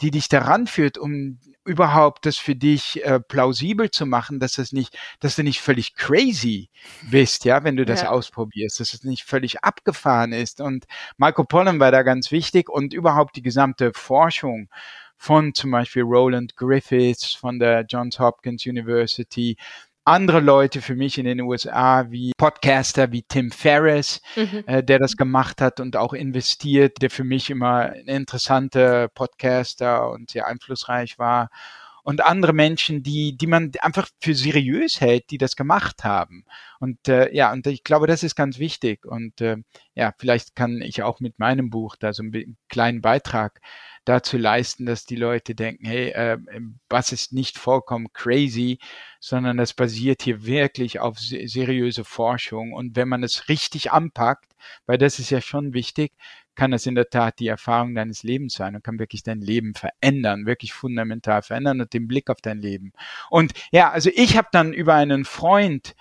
die dich daran führt, um überhaupt das für dich äh, plausibel zu machen, dass das nicht, dass du nicht völlig crazy bist, ja, wenn du das ja. ausprobierst, dass es nicht völlig abgefahren ist. Und Marco Pollen war da ganz wichtig und überhaupt die gesamte Forschung von zum Beispiel Roland Griffiths von der Johns Hopkins University, andere Leute für mich in den USA wie Podcaster wie Tim Ferriss, mhm. äh, der das gemacht hat und auch investiert, der für mich immer ein interessanter Podcaster und sehr einflussreich war und andere Menschen, die, die man einfach für seriös hält, die das gemacht haben. Und äh, ja, und ich glaube, das ist ganz wichtig. Und äh, ja, vielleicht kann ich auch mit meinem Buch da so einen kleinen Beitrag dazu leisten, dass die Leute denken, hey, äh, was ist nicht vollkommen crazy, sondern das basiert hier wirklich auf seriöse Forschung. Und wenn man es richtig anpackt, weil das ist ja schon wichtig, kann das in der Tat die Erfahrung deines Lebens sein und kann wirklich dein Leben verändern, wirklich fundamental verändern und den Blick auf dein Leben. Und ja, also ich habe dann über einen Freund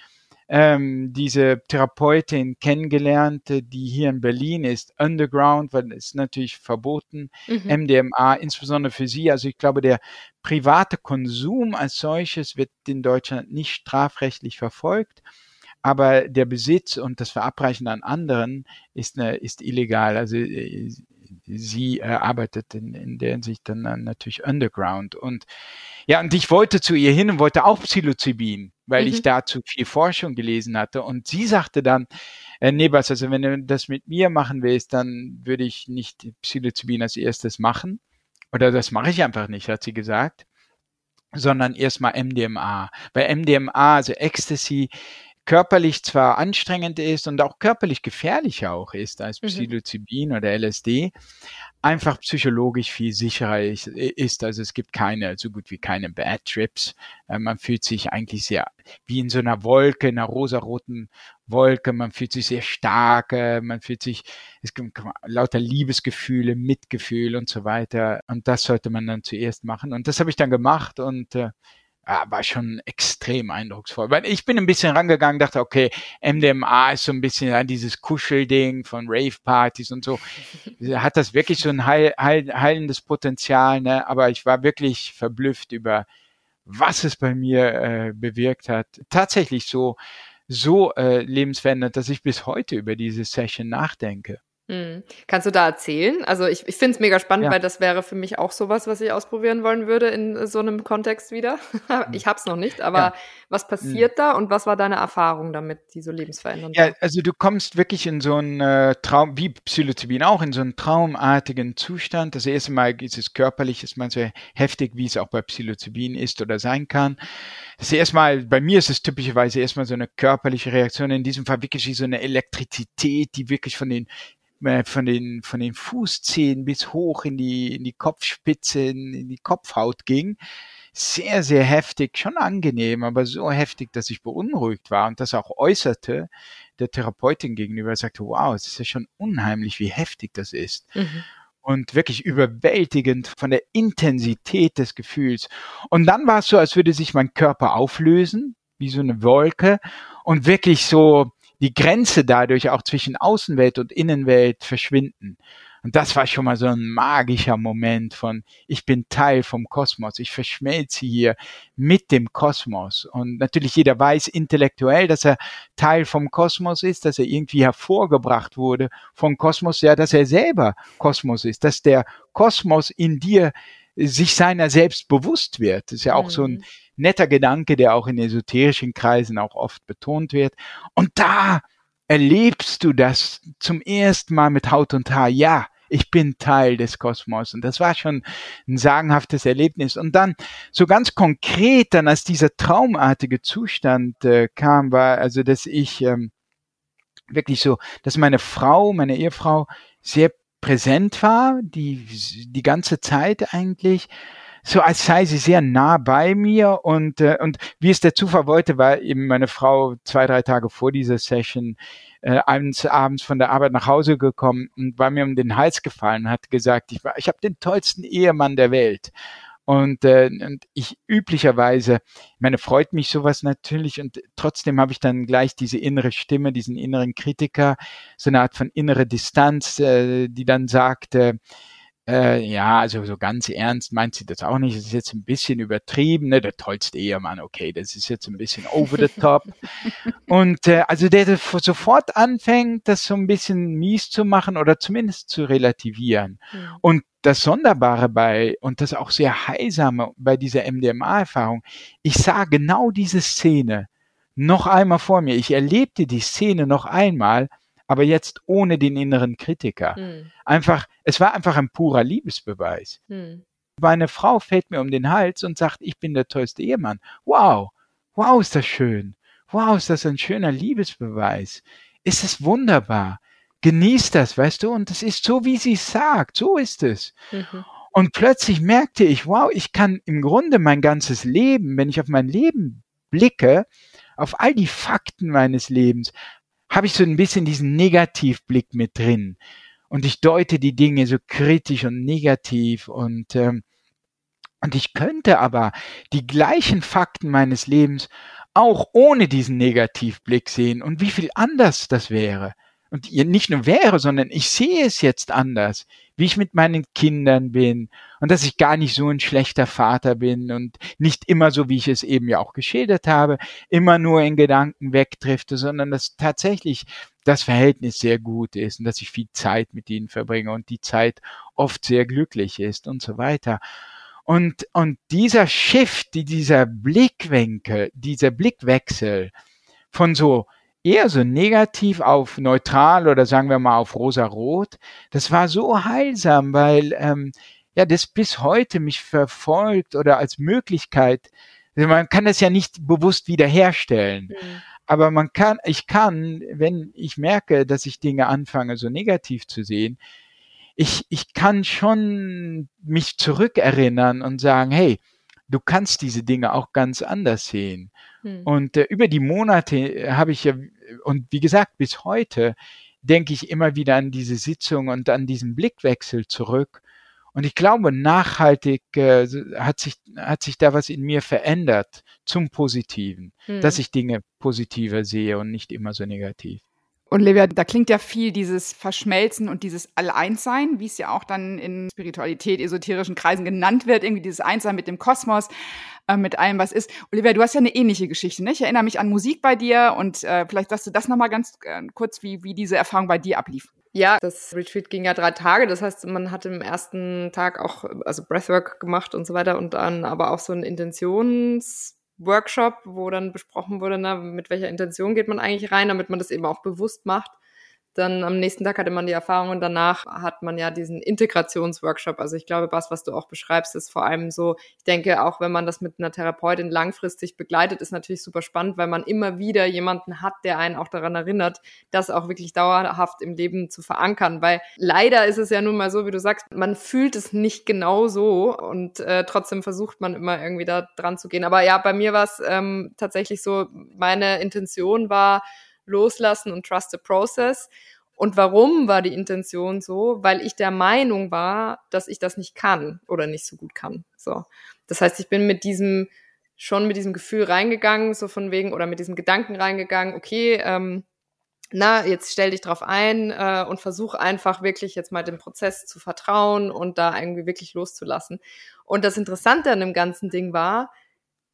ähm, diese Therapeutin kennengelernt, die hier in Berlin ist, Underground, weil es natürlich verboten, mhm. MDMA, insbesondere für sie. Also ich glaube, der private Konsum als solches wird in Deutschland nicht strafrechtlich verfolgt aber der Besitz und das Verabreichen an anderen ist, eine, ist illegal. Also äh, sie äh, arbeitet in, in der Hinsicht dann natürlich underground. Und ja, und ich wollte zu ihr hin und wollte auch Psilocybin, weil mhm. ich dazu viel Forschung gelesen hatte. Und sie sagte dann, äh, Nebas, also wenn du das mit mir machen willst, dann würde ich nicht Psilocybin als erstes machen. Oder das mache ich einfach nicht, hat sie gesagt sondern erstmal MDMA. Weil MDMA, also Ecstasy, körperlich zwar anstrengend ist und auch körperlich gefährlicher auch ist als mhm. Psilocybin oder LSD, einfach psychologisch viel sicherer ist. Also es gibt keine, so gut wie keine Bad Trips. Äh, man fühlt sich eigentlich sehr wie in so einer Wolke, einer rosaroten Wolke. Man fühlt sich sehr stark. Äh, man fühlt sich, es gibt lauter Liebesgefühle, Mitgefühl und so weiter. Und das sollte man dann zuerst machen. Und das habe ich dann gemacht und äh, ja, war schon extrem eindrucksvoll. Weil ich bin ein bisschen rangegangen, dachte, okay, MDMA ist so ein bisschen ja, dieses Kuschelding von Rave-Partys und so. Hat das wirklich so ein heil, heil, heilendes Potenzial, ne? Aber ich war wirklich verblüfft über, was es bei mir äh, bewirkt hat. Tatsächlich so, so äh, lebensverändert, dass ich bis heute über diese Session nachdenke. Mhm. Kannst du da erzählen? Also ich, ich finde es mega spannend, ja. weil das wäre für mich auch sowas, was ich ausprobieren wollen würde in so einem Kontext wieder. ich hab's noch nicht, aber ja. was mhm. passiert mhm. da und was war deine Erfahrung damit, die so lebensverändernd Ja, also du kommst wirklich in so einen äh, Traum, wie Psilocybin auch, in so einen traumartigen Zustand. Das erste Mal ist es körperlich, ist man so heftig, wie es auch bei Psilocybin ist oder sein kann. Das erste Mal, bei mir ist es typischerweise erstmal so eine körperliche Reaktion, in diesem Fall wirklich wie so eine Elektrizität, die wirklich von den von den, von den Fußzehen bis hoch in die, in die Kopfspitze, in, in die Kopfhaut ging. Sehr, sehr heftig, schon angenehm, aber so heftig, dass ich beunruhigt war und das auch äußerte der Therapeutin gegenüber. Er sagte, wow, es ist ja schon unheimlich, wie heftig das ist. Mhm und wirklich überwältigend von der Intensität des Gefühls. Und dann war es so, als würde sich mein Körper auflösen, wie so eine Wolke und wirklich so die Grenze dadurch auch zwischen Außenwelt und Innenwelt verschwinden. Und das war schon mal so ein magischer Moment von, ich bin Teil vom Kosmos, ich verschmelze hier mit dem Kosmos. Und natürlich jeder weiß intellektuell, dass er Teil vom Kosmos ist, dass er irgendwie hervorgebracht wurde vom Kosmos, ja, dass er selber Kosmos ist, dass der Kosmos in dir sich seiner selbst bewusst wird. Das ist ja auch mhm. so ein mhm netter Gedanke, der auch in esoterischen Kreisen auch oft betont wird. Und da erlebst du das zum ersten Mal mit Haut und Haar. Ja, ich bin Teil des Kosmos. Und das war schon ein sagenhaftes Erlebnis. Und dann so ganz konkret, dann als dieser traumartige Zustand äh, kam, war also, dass ich ähm, wirklich so, dass meine Frau, meine Ehefrau sehr präsent war, die, die ganze Zeit eigentlich so als sei sie sehr nah bei mir und, äh, und wie es der Zufall wollte, war eben meine Frau zwei, drei Tage vor dieser Session äh, abends, abends von der Arbeit nach Hause gekommen und war mir um den Hals gefallen hat gesagt, ich, war, ich habe den tollsten Ehemann der Welt. Und, äh, und ich üblicherweise, ich meine, freut mich sowas natürlich und trotzdem habe ich dann gleich diese innere Stimme, diesen inneren Kritiker, so eine Art von innere Distanz, äh, die dann sagte, äh, äh, ja, also so ganz ernst meint sie das auch nicht. Das ist jetzt ein bisschen übertrieben, ne? Der tollste Ehemann, okay, das ist jetzt ein bisschen over the top. und äh, also der, der sofort anfängt, das so ein bisschen mies zu machen oder zumindest zu relativieren. Mhm. Und das Sonderbare bei und das auch sehr heilsame bei dieser MDMA-Erfahrung, ich sah genau diese Szene noch einmal vor mir. Ich erlebte die Szene noch einmal, aber jetzt ohne den inneren Kritiker. Hm. Einfach, es war einfach ein purer Liebesbeweis. Hm. Meine Frau fällt mir um den Hals und sagt, ich bin der tollste Ehemann. Wow, wow, ist das schön. Wow, ist das ein schöner Liebesbeweis. Ist es wunderbar. Genießt das, weißt du? Und es ist so, wie sie sagt. So ist es. Mhm. Und plötzlich merkte ich, wow, ich kann im Grunde mein ganzes Leben, wenn ich auf mein Leben blicke, auf all die Fakten meines Lebens, habe ich so ein bisschen diesen Negativblick mit drin. Und ich deute die Dinge so kritisch und negativ und, ähm, und ich könnte aber die gleichen Fakten meines Lebens auch ohne diesen Negativblick sehen und wie viel anders das wäre. Und nicht nur wäre, sondern ich sehe es jetzt anders, wie ich mit meinen Kindern bin und dass ich gar nicht so ein schlechter Vater bin und nicht immer so, wie ich es eben ja auch geschildert habe, immer nur in Gedanken wegdrifte, sondern dass tatsächlich das Verhältnis sehr gut ist und dass ich viel Zeit mit ihnen verbringe und die Zeit oft sehr glücklich ist und so weiter. Und, und dieser Shift, dieser Blickwinkel, dieser Blickwechsel von so eher so negativ auf neutral oder sagen wir mal auf rosa-rot. Das war so heilsam, weil ähm, ja das bis heute mich verfolgt oder als Möglichkeit. Also man kann das ja nicht bewusst wiederherstellen. Mhm. Aber man kann, ich kann, wenn ich merke, dass ich Dinge anfange, so negativ zu sehen, ich, ich kann schon mich zurückerinnern und sagen, hey, du kannst diese Dinge auch ganz anders sehen. Hm. Und äh, über die Monate äh, habe ich ja, und wie gesagt, bis heute denke ich immer wieder an diese Sitzung und an diesen Blickwechsel zurück. Und ich glaube, nachhaltig äh, hat, sich, hat sich da was in mir verändert zum Positiven, hm. dass ich Dinge positiver sehe und nicht immer so negativ. Und Livia, da klingt ja viel dieses Verschmelzen und dieses Alleinssein, wie es ja auch dann in Spiritualität, esoterischen Kreisen genannt wird, irgendwie dieses Einssein mit dem Kosmos, äh, mit allem, was ist. Olivia, du hast ja eine ähnliche Geschichte, ne? Ich erinnere mich an Musik bei dir und äh, vielleicht sagst du das nochmal ganz äh, kurz, wie, wie diese Erfahrung bei dir ablief. Ja, das Retreat ging ja drei Tage. Das heißt, man hat im ersten Tag auch, also Breathwork gemacht und so weiter und dann aber auch so ein Intentions- Workshop, wo dann besprochen wurde, na, mit welcher Intention geht man eigentlich rein, damit man das eben auch bewusst macht. Dann am nächsten Tag hatte man die Erfahrung und danach hat man ja diesen Integrationsworkshop. Also ich glaube, was, was du auch beschreibst, ist vor allem so, ich denke, auch wenn man das mit einer Therapeutin langfristig begleitet, ist natürlich super spannend, weil man immer wieder jemanden hat, der einen auch daran erinnert, das auch wirklich dauerhaft im Leben zu verankern. Weil leider ist es ja nun mal so, wie du sagst, man fühlt es nicht genau so und äh, trotzdem versucht man immer irgendwie da dran zu gehen. Aber ja, bei mir war es ähm, tatsächlich so, meine Intention war, loslassen und trust the process. Und warum war die Intention so? Weil ich der Meinung war, dass ich das nicht kann oder nicht so gut kann. So. Das heißt, ich bin mit diesem, schon mit diesem Gefühl reingegangen, so von wegen, oder mit diesem Gedanken reingegangen, okay, ähm, na, jetzt stell dich drauf ein äh, und versuch einfach wirklich jetzt mal dem Prozess zu vertrauen und da irgendwie wirklich loszulassen. Und das Interessante an dem ganzen Ding war,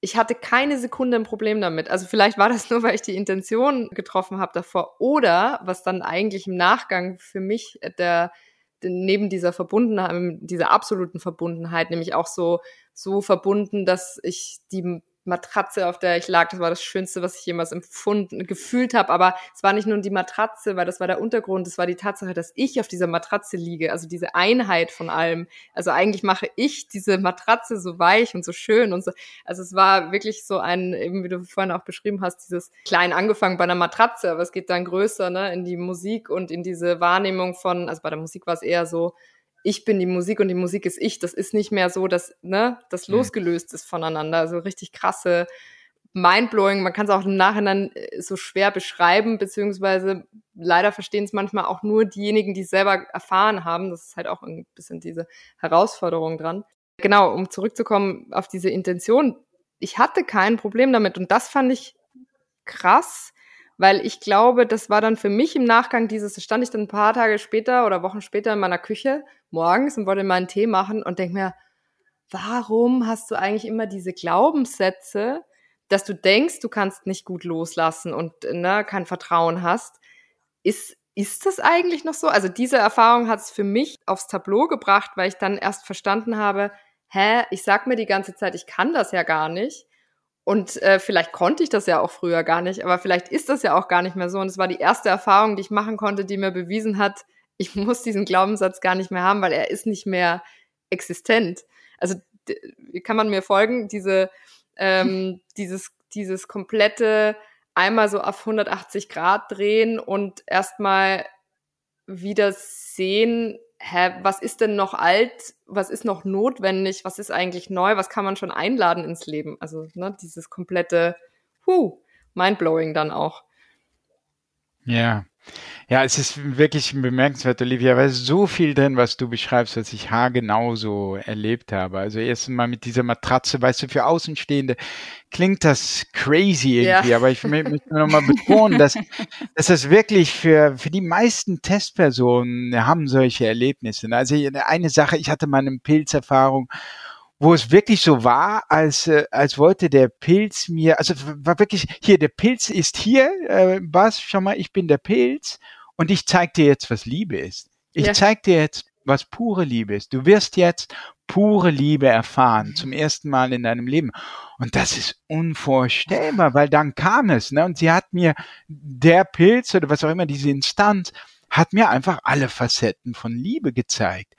ich hatte keine Sekunde ein Problem damit. Also vielleicht war das nur, weil ich die Intention getroffen habe davor. Oder was dann eigentlich im Nachgang für mich der, der neben dieser Verbundenheit, dieser absoluten Verbundenheit, nämlich auch so, so verbunden, dass ich die Matratze, auf der ich lag, das war das Schönste, was ich jemals empfunden, gefühlt habe. Aber es war nicht nur die Matratze, weil das war der Untergrund, es war die Tatsache, dass ich auf dieser Matratze liege, also diese Einheit von allem. Also eigentlich mache ich diese Matratze so weich und so schön und so. Also es war wirklich so ein, eben wie du vorhin auch beschrieben hast, dieses klein angefangen bei einer Matratze, aber es geht dann größer, ne, in die Musik und in diese Wahrnehmung von, also bei der Musik war es eher so, ich bin die Musik und die Musik ist ich. Das ist nicht mehr so, dass ne, das mhm. losgelöst ist voneinander. Also richtig krasse Mindblowing. Man kann es auch im Nachhinein äh, so schwer beschreiben, beziehungsweise leider verstehen es manchmal auch nur diejenigen, die es selber erfahren haben. Das ist halt auch ein bisschen diese Herausforderung dran. Genau, um zurückzukommen auf diese Intention. Ich hatte kein Problem damit und das fand ich krass, weil ich glaube, das war dann für mich im Nachgang dieses, stand ich dann ein paar Tage später oder Wochen später in meiner Küche morgens und wollte meinen Tee machen und denk mir, warum hast du eigentlich immer diese Glaubenssätze, dass du denkst, du kannst nicht gut loslassen und ne, kein Vertrauen hast? Ist, ist das eigentlich noch so? Also diese Erfahrung hat es für mich aufs Tableau gebracht, weil ich dann erst verstanden habe, hä, ich sag mir die ganze Zeit, ich kann das ja gar nicht. Und äh, vielleicht konnte ich das ja auch früher gar nicht, aber vielleicht ist das ja auch gar nicht mehr so. Und es war die erste Erfahrung, die ich machen konnte, die mir bewiesen hat, ich muss diesen Glaubenssatz gar nicht mehr haben, weil er ist nicht mehr existent. Also kann man mir folgen? Diese, ähm, dieses, dieses komplette einmal so auf 180 Grad drehen und erstmal wieder sehen, hä, was ist denn noch alt, was ist noch notwendig, was ist eigentlich neu, was kann man schon einladen ins Leben? Also ne, dieses komplette, huh, mindblowing dann auch. Ja, ja, es ist wirklich bemerkenswert, Olivia, weil so viel drin, was du beschreibst, was ich haargenau so erlebt habe. Also erst mal mit dieser Matratze, weißt du, für Außenstehende klingt das crazy irgendwie, ja. aber ich möchte nochmal betonen, dass, dass das wirklich für, für die meisten Testpersonen haben solche Erlebnisse. Also eine Sache, ich hatte mal eine Pilzerfahrung wo es wirklich so war, als, äh, als wollte der Pilz mir, also war wirklich, hier, der Pilz ist hier, äh, Bas, schau mal, ich bin der Pilz und ich zeig dir jetzt, was Liebe ist. Ich ja. zeig dir jetzt, was pure Liebe ist. Du wirst jetzt pure Liebe erfahren, zum ersten Mal in deinem Leben. Und das ist unvorstellbar, weil dann kam es, ne? Und sie hat mir, der Pilz oder was auch immer, diese Instanz, hat mir einfach alle Facetten von Liebe gezeigt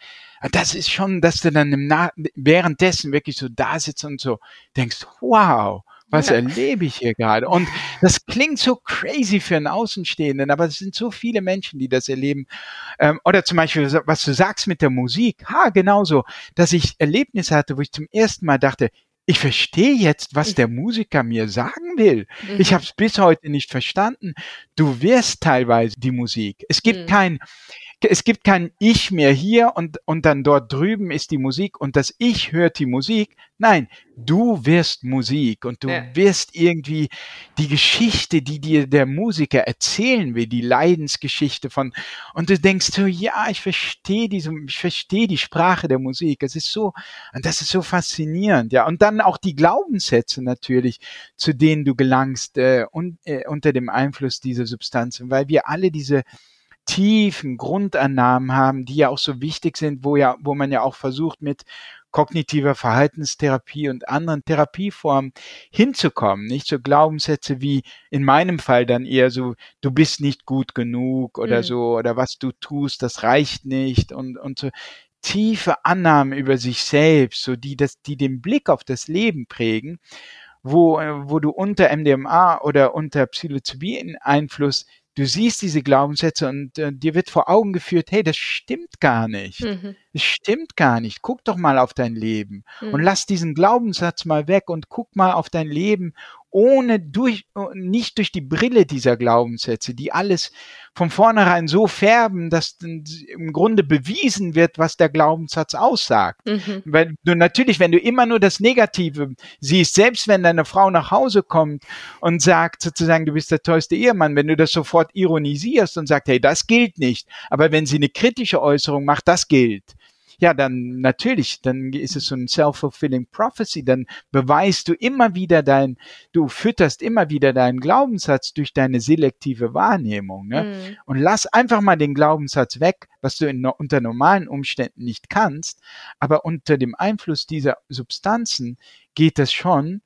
das ist schon, dass du dann im Na währenddessen wirklich so da sitzt und so denkst, wow, was ja. erlebe ich hier gerade? Und das klingt so crazy für einen Außenstehenden, aber es sind so viele Menschen, die das erleben. Ähm, oder zum Beispiel, was du sagst mit der Musik, ha, genauso, dass ich Erlebnisse hatte, wo ich zum ersten Mal dachte, ich verstehe jetzt, was der Musiker mir sagen will. Mhm. Ich habe es bis heute nicht verstanden. Du wirst teilweise die Musik. Es gibt mhm. kein, es gibt kein Ich mehr hier und, und dann dort drüben ist die Musik und das Ich hört die Musik. Nein, du wirst Musik und du ja. wirst irgendwie die Geschichte, die dir der Musiker erzählen will, die Leidensgeschichte von, und du denkst so, ja, ich verstehe diese, ich verstehe die Sprache der Musik. Es ist so, und das ist so faszinierend, ja. Und dann auch die Glaubenssätze natürlich, zu denen du gelangst, äh, und, äh, unter dem Einfluss dieser Substanzen, weil wir alle diese, tiefen Grundannahmen haben, die ja auch so wichtig sind, wo ja, wo man ja auch versucht mit kognitiver Verhaltenstherapie und anderen Therapieformen hinzukommen, nicht so Glaubenssätze wie in meinem Fall dann eher so, du bist nicht gut genug oder mhm. so, oder was du tust, das reicht nicht und, und so tiefe Annahmen über sich selbst, so die das, die den Blick auf das Leben prägen, wo, wo du unter MDMA oder unter Psilocybin-Einfluss du siehst diese Glaubenssätze und äh, dir wird vor Augen geführt, hey, das stimmt gar nicht. Mhm. Das stimmt gar nicht. Guck doch mal auf dein Leben mhm. und lass diesen Glaubenssatz mal weg und guck mal auf dein Leben ohne durch, nicht durch die Brille dieser Glaubenssätze, die alles von vornherein so färben, dass im Grunde bewiesen wird, was der Glaubenssatz aussagt. Mhm. Weil du natürlich, wenn du immer nur das Negative siehst, selbst wenn deine Frau nach Hause kommt und sagt sozusagen, du bist der tollste Ehemann, wenn du das sofort ironisierst und sagst, hey, das gilt nicht. Aber wenn sie eine kritische Äußerung macht, das gilt ja, dann natürlich, dann ist es so ein self-fulfilling prophecy, dann beweist du immer wieder dein, du fütterst immer wieder deinen Glaubenssatz durch deine selektive Wahrnehmung. Ne? Mhm. Und lass einfach mal den Glaubenssatz weg, was du in, unter normalen Umständen nicht kannst, aber unter dem Einfluss dieser Substanzen geht das schon.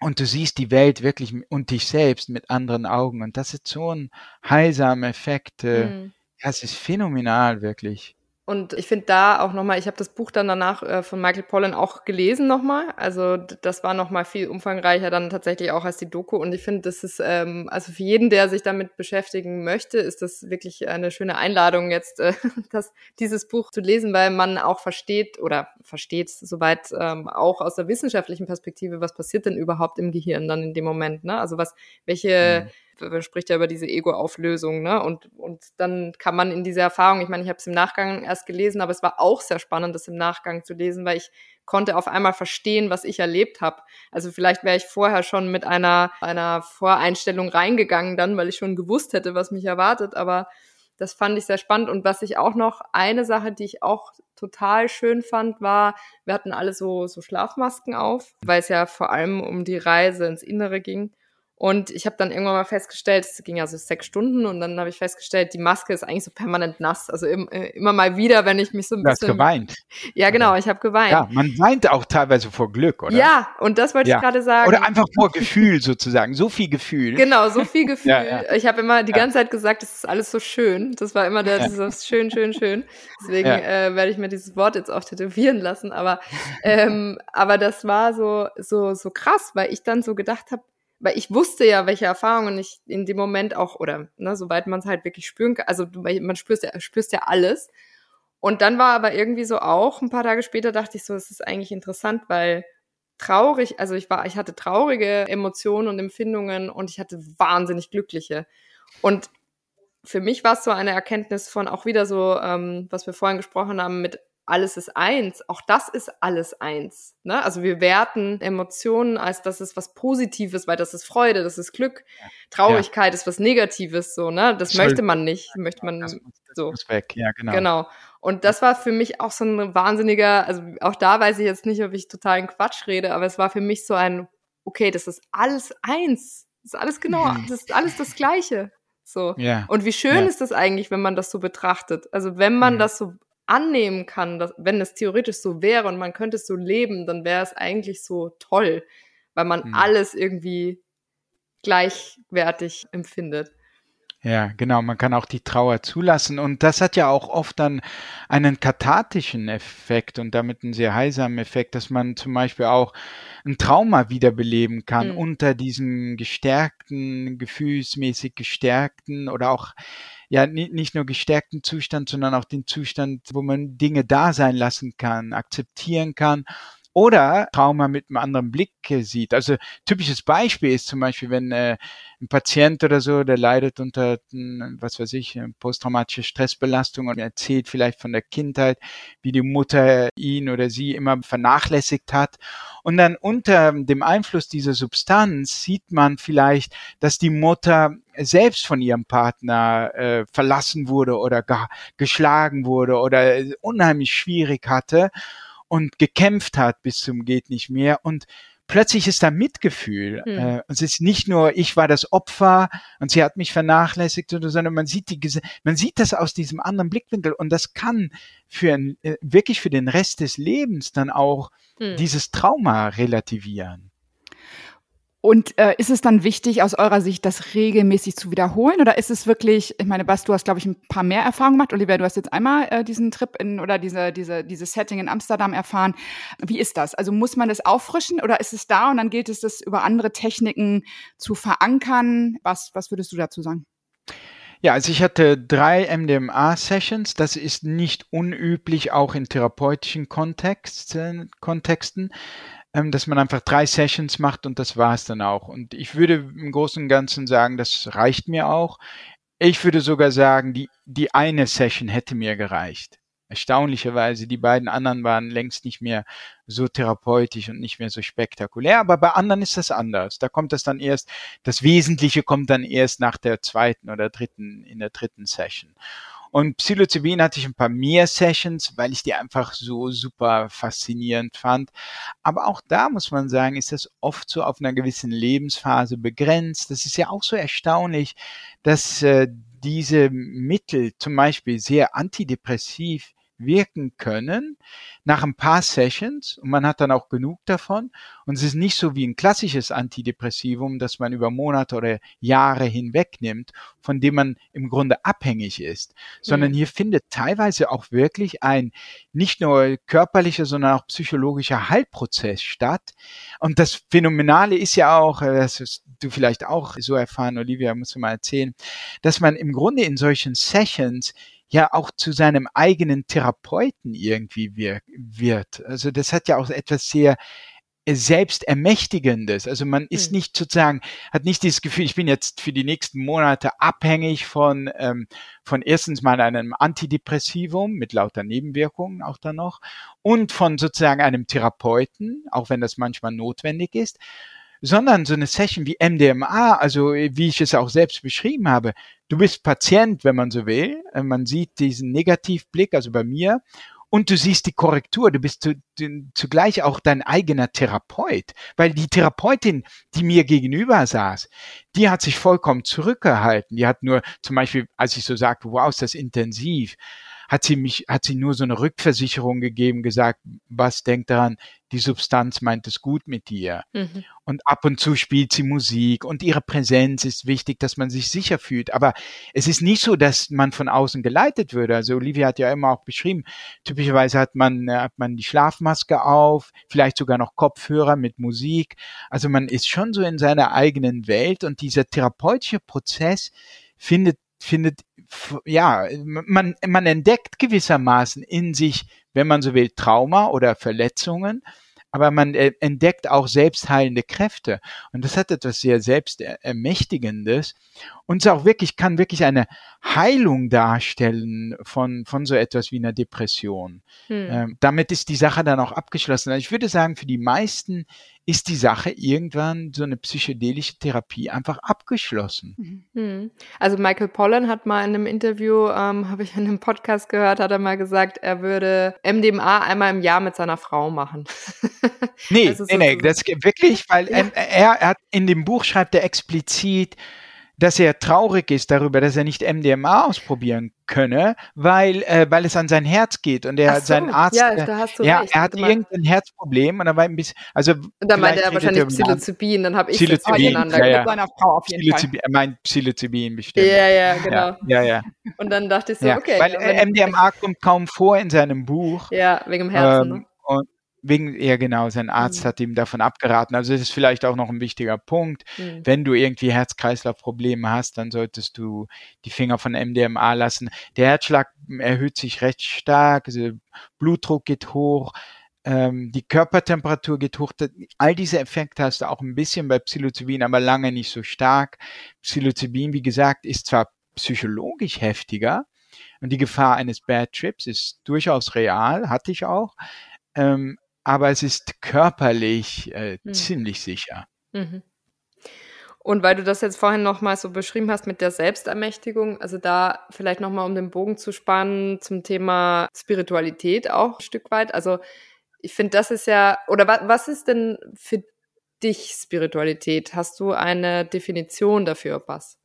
Und du siehst die Welt wirklich und dich selbst mit anderen Augen. Und das ist so ein heilsamer Effekt. Äh, mhm. Ja, es ist phänomenal, wirklich. Und ich finde da auch nochmal, ich habe das Buch dann danach äh, von Michael Pollan auch gelesen nochmal. Also das war nochmal viel umfangreicher dann tatsächlich auch als die Doku. Und ich finde, das ist, ähm, also für jeden, der sich damit beschäftigen möchte, ist das wirklich eine schöne Einladung jetzt, äh, das, dieses Buch zu lesen, weil man auch versteht oder versteht soweit ähm, auch aus der wissenschaftlichen Perspektive, was passiert denn überhaupt im Gehirn dann in dem Moment. Ne? Also was, welche... Mhm man spricht ja über diese Ego-Auflösung, ne? Und, und dann kann man in dieser Erfahrung, ich meine, ich habe es im Nachgang erst gelesen, aber es war auch sehr spannend, das im Nachgang zu lesen, weil ich konnte auf einmal verstehen, was ich erlebt habe. Also vielleicht wäre ich vorher schon mit einer, einer Voreinstellung reingegangen dann, weil ich schon gewusst hätte, was mich erwartet, aber das fand ich sehr spannend. Und was ich auch noch, eine Sache, die ich auch total schön fand, war, wir hatten alle so, so Schlafmasken auf, weil es ja vor allem um die Reise ins Innere ging. Und ich habe dann irgendwann mal festgestellt, es ging ja so sechs Stunden und dann habe ich festgestellt, die Maske ist eigentlich so permanent nass. Also im, äh, immer mal wieder, wenn ich mich so ein du bisschen. Du hast geweint. Ja, genau, ich habe geweint. Ja, man weint auch teilweise vor Glück, oder? Ja, und das wollte ja. ich gerade sagen. Oder einfach vor Gefühl sozusagen. So viel Gefühl. Genau, so viel Gefühl. ja, ja. Ich habe immer die ganze Zeit gesagt, es ist alles so schön. Das war immer der, dieses schön, schön, schön. Deswegen äh, werde ich mir dieses Wort jetzt auch tätowieren lassen. Aber, ähm, aber das war so, so, so krass, weil ich dann so gedacht habe, weil ich wusste ja, welche Erfahrungen ich in dem Moment auch, oder ne, soweit man es halt wirklich spüren kann, also man spürst ja, spürst ja alles. Und dann war aber irgendwie so auch, ein paar Tage später dachte ich so, es ist eigentlich interessant, weil traurig, also ich war, ich hatte traurige Emotionen und Empfindungen und ich hatte wahnsinnig glückliche. Und für mich war es so eine Erkenntnis von auch wieder so, ähm, was wir vorhin gesprochen haben, mit alles ist eins. Auch das ist alles eins. Ne? Also wir werten Emotionen als das ist was Positives, weil das ist Freude, das ist Glück. Traurigkeit ja. ist was Negatives, so, ne? Das Soll, möchte man nicht. Möchte man das, das so. Muss weg, ja, genau. Genau. Und das war für mich auch so ein wahnsinniger, also auch da weiß ich jetzt nicht, ob ich totalen Quatsch rede, aber es war für mich so ein, okay, das ist alles eins. Das ist alles genau, das ist alles das Gleiche. So. Ja. Und wie schön ja. ist das eigentlich, wenn man das so betrachtet? Also wenn man das so annehmen kann, dass, wenn es theoretisch so wäre und man könnte es so leben, dann wäre es eigentlich so toll, weil man mhm. alles irgendwie gleichwertig empfindet. Ja, genau. Man kann auch die Trauer zulassen. Und das hat ja auch oft dann einen kathartischen Effekt und damit einen sehr heilsamen Effekt, dass man zum Beispiel auch ein Trauma wiederbeleben kann mhm. unter diesem gestärkten, gefühlsmäßig gestärkten oder auch ja nicht nur gestärkten Zustand, sondern auch den Zustand, wo man Dinge da sein lassen kann, akzeptieren kann oder Trauma mit einem anderen Blick sieht. Also typisches Beispiel ist zum Beispiel, wenn äh, ein Patient oder so, der leidet unter, was weiß ich, posttraumatische Stressbelastung und erzählt vielleicht von der Kindheit, wie die Mutter ihn oder sie immer vernachlässigt hat. Und dann unter dem Einfluss dieser Substanz sieht man vielleicht, dass die Mutter selbst von ihrem Partner äh, verlassen wurde oder geschlagen wurde oder unheimlich schwierig hatte und gekämpft hat bis zum geht nicht mehr und plötzlich ist da Mitgefühl. Hm. Äh, es ist nicht nur, ich war das Opfer und sie hat mich vernachlässigt, oder, sondern man sieht die, man sieht das aus diesem anderen Blickwinkel und das kann für äh, wirklich für den Rest des Lebens dann auch hm. dieses Trauma relativieren. Und äh, ist es dann wichtig, aus eurer Sicht, das regelmäßig zu wiederholen? Oder ist es wirklich, ich meine, Bas, du hast, glaube ich, ein paar mehr Erfahrungen gemacht. Oliver, du hast jetzt einmal äh, diesen Trip in oder diese, diese, dieses Setting in Amsterdam erfahren. Wie ist das? Also muss man das auffrischen oder ist es da und dann gilt es, das über andere Techniken zu verankern? Was, was würdest du dazu sagen? Ja, also ich hatte drei MDMA-Sessions. Das ist nicht unüblich, auch in therapeutischen Kontexten. Kontexten dass man einfach drei Sessions macht und das war es dann auch. Und ich würde im Großen und Ganzen sagen, das reicht mir auch. Ich würde sogar sagen, die, die eine Session hätte mir gereicht. Erstaunlicherweise, die beiden anderen waren längst nicht mehr so therapeutisch und nicht mehr so spektakulär, aber bei anderen ist das anders. Da kommt das dann erst, das Wesentliche kommt dann erst nach der zweiten oder dritten, in der dritten Session. Und Psilocybin hatte ich ein paar mehr Sessions, weil ich die einfach so super faszinierend fand. Aber auch da muss man sagen, ist das oft so auf einer gewissen Lebensphase begrenzt. Das ist ja auch so erstaunlich, dass äh, diese Mittel zum Beispiel sehr antidepressiv wirken können nach ein paar Sessions und man hat dann auch genug davon. Und es ist nicht so wie ein klassisches Antidepressivum, das man über Monate oder Jahre hinweg nimmt, von dem man im Grunde abhängig ist, sondern mhm. hier findet teilweise auch wirklich ein nicht nur körperlicher, sondern auch psychologischer Heilprozess statt. Und das Phänomenale ist ja auch, äh, das du vielleicht auch so erfahren, Olivia, musst du mal erzählen, dass man im Grunde in solchen Sessions ja auch zu seinem eigenen Therapeuten irgendwie wird. Also das hat ja auch etwas sehr äh, selbstermächtigendes. Also man ist mhm. nicht sozusagen, hat nicht dieses Gefühl, ich bin jetzt für die nächsten Monate abhängig von, ähm, von erstens mal einem Antidepressivum mit lauter Nebenwirkungen auch dann noch und von sozusagen einem Therapeuten, auch wenn das manchmal notwendig ist, sondern so eine Session wie MDMA, also wie ich es auch selbst beschrieben habe, du bist Patient, wenn man so will, äh, man sieht diesen Negativblick, also bei mir, und du siehst die Korrektur, du bist zu, du, zugleich auch dein eigener Therapeut, weil die Therapeutin, die mir gegenüber saß, die hat sich vollkommen zurückgehalten. Die hat nur zum Beispiel, als ich so sagte, wow, ist das intensiv, hat sie mich, hat sie nur so eine Rückversicherung gegeben, gesagt, was denkt daran, die Substanz meint es gut mit dir. Mhm. Und ab und zu spielt sie Musik und ihre Präsenz ist wichtig, dass man sich sicher fühlt. Aber es ist nicht so, dass man von außen geleitet würde. Also Olivia hat ja immer auch beschrieben, typischerweise hat man, äh, hat man die Schlafmaske auf, vielleicht sogar noch Kopfhörer mit Musik. Also man ist schon so in seiner eigenen Welt und dieser therapeutische Prozess findet findet, ja, man, man entdeckt gewissermaßen in sich, wenn man so will, Trauma oder Verletzungen, aber man äh, entdeckt auch selbstheilende Kräfte. Und das hat etwas sehr selbstermächtigendes. Und es auch wirklich, kann wirklich eine Heilung darstellen von, von so etwas wie einer Depression. Hm. Ähm, damit ist die Sache dann auch abgeschlossen. Also ich würde sagen, für die meisten ist die Sache irgendwann so eine psychedelische Therapie einfach abgeschlossen. Mhm. Hm. Also Michael Pollan hat mal in einem Interview, ähm, habe ich in einem Podcast gehört, hat er mal gesagt, er würde MDMA einmal im Jahr mit seiner Frau machen. nee, nee, nee, das wirklich, weil ja. er, er hat in dem Buch schreibt er explizit, dass er traurig ist darüber, dass er nicht MDMA ausprobieren könne, weil, äh, weil es an sein Herz geht und er so, sein Arzt, ja, da hast du ja, recht. er hat irgendein Herzproblem und er war ein bisschen, also und dann meinte er wahrscheinlich Psilocybin, dann habe ich Psilocybin, das ja, ja. mit seiner Frau auf jeden Psilocybin, Fall. Er meint Psilocybin bestimmt. Ja, ja, genau. Ja, ja. Und dann dachte ich so, okay. Weil äh, MDMA kommt kaum vor in seinem Buch. Ja, wegen dem Herzen. Ähm, ne? Wegen, ja genau, sein Arzt mhm. hat ihm davon abgeraten. Also das ist vielleicht auch noch ein wichtiger Punkt. Mhm. Wenn du irgendwie Herz-Kreislauf-Probleme hast, dann solltest du die Finger von MDMA lassen. Der Herzschlag erhöht sich recht stark, also Blutdruck geht hoch, ähm, die Körpertemperatur geht hoch. All diese Effekte hast du auch ein bisschen bei Psilocybin, aber lange nicht so stark. Psilocybin, wie gesagt, ist zwar psychologisch heftiger und die Gefahr eines Bad Trips ist durchaus real, hatte ich auch. Ähm, aber es ist körperlich äh, mhm. ziemlich sicher. Mhm. Und weil du das jetzt vorhin nochmal so beschrieben hast mit der Selbstermächtigung, also da vielleicht nochmal um den Bogen zu spannen zum Thema Spiritualität auch ein Stück weit. Also ich finde, das ist ja, oder wa was ist denn für dich Spiritualität? Hast du eine Definition dafür, was?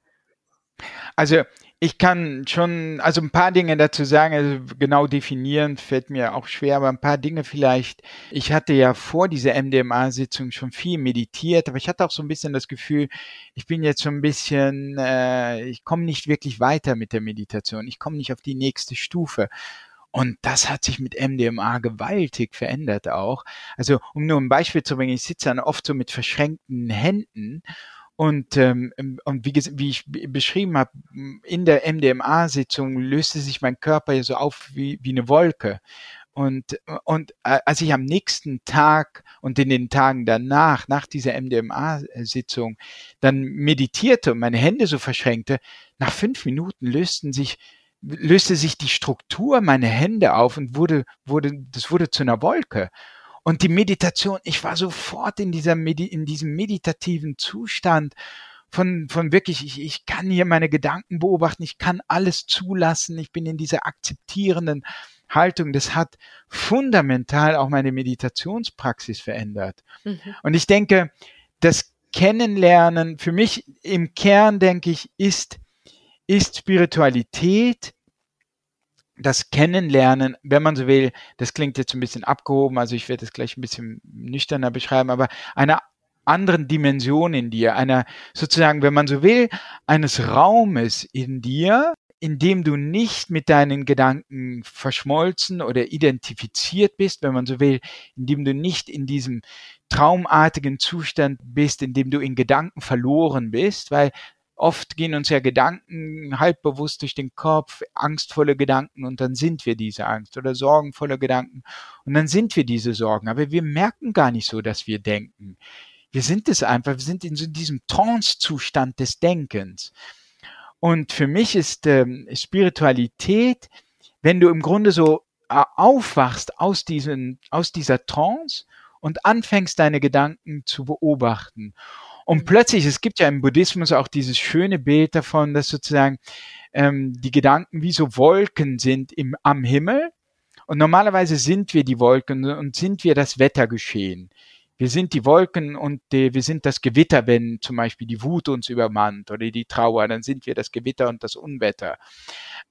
Also ich kann schon, also ein paar Dinge dazu sagen, also genau definieren fällt mir auch schwer, aber ein paar Dinge vielleicht. Ich hatte ja vor dieser MDMA-Sitzung schon viel meditiert, aber ich hatte auch so ein bisschen das Gefühl, ich bin jetzt schon ein bisschen, äh, ich komme nicht wirklich weiter mit der Meditation, ich komme nicht auf die nächste Stufe. Und das hat sich mit MDMA gewaltig verändert auch. Also, um nur ein Beispiel zu bringen, ich sitze dann oft so mit verschränkten Händen und, ähm, und wie, wie ich beschrieben habe, in der MDMA-Sitzung löste sich mein Körper ja so auf wie, wie eine Wolke. Und, und äh, als ich am nächsten Tag und in den Tagen danach, nach dieser MDMA-Sitzung, dann meditierte und meine Hände so verschränkte, nach fünf Minuten lösten sich, löste sich die Struktur meiner Hände auf und wurde, wurde, das wurde zu einer Wolke. Und die Meditation, ich war sofort in, dieser Medi in diesem meditativen Zustand von, von wirklich, ich, ich kann hier meine Gedanken beobachten, ich kann alles zulassen, ich bin in dieser akzeptierenden Haltung. Das hat fundamental auch meine Meditationspraxis verändert. Mhm. Und ich denke, das Kennenlernen, für mich im Kern, denke ich, ist, ist Spiritualität das Kennenlernen, wenn man so will, das klingt jetzt ein bisschen abgehoben, also ich werde es gleich ein bisschen nüchterner beschreiben, aber einer anderen Dimension in dir, einer sozusagen, wenn man so will, eines Raumes in dir, in dem du nicht mit deinen Gedanken verschmolzen oder identifiziert bist, wenn man so will, in dem du nicht in diesem traumartigen Zustand bist, in dem du in Gedanken verloren bist, weil Oft gehen uns ja Gedanken halbbewusst durch den Kopf, angstvolle Gedanken und dann sind wir diese Angst oder sorgenvolle Gedanken und dann sind wir diese Sorgen. Aber wir merken gar nicht so, dass wir denken. Wir sind es einfach, wir sind in so diesem Trance-Zustand des Denkens. Und für mich ist ähm, Spiritualität, wenn du im Grunde so äh, aufwachst aus, diesen, aus dieser Trance und anfängst deine Gedanken zu beobachten und plötzlich, es gibt ja im Buddhismus auch dieses schöne Bild davon, dass sozusagen ähm, die Gedanken wie so Wolken sind im, am Himmel Und normalerweise sind wir die Wolken und sind wir das Wettergeschehen. Wir sind die Wolken und die, wir sind das Gewitter, wenn zum Beispiel die Wut uns übermannt oder die Trauer, dann sind wir das Gewitter und das Unwetter.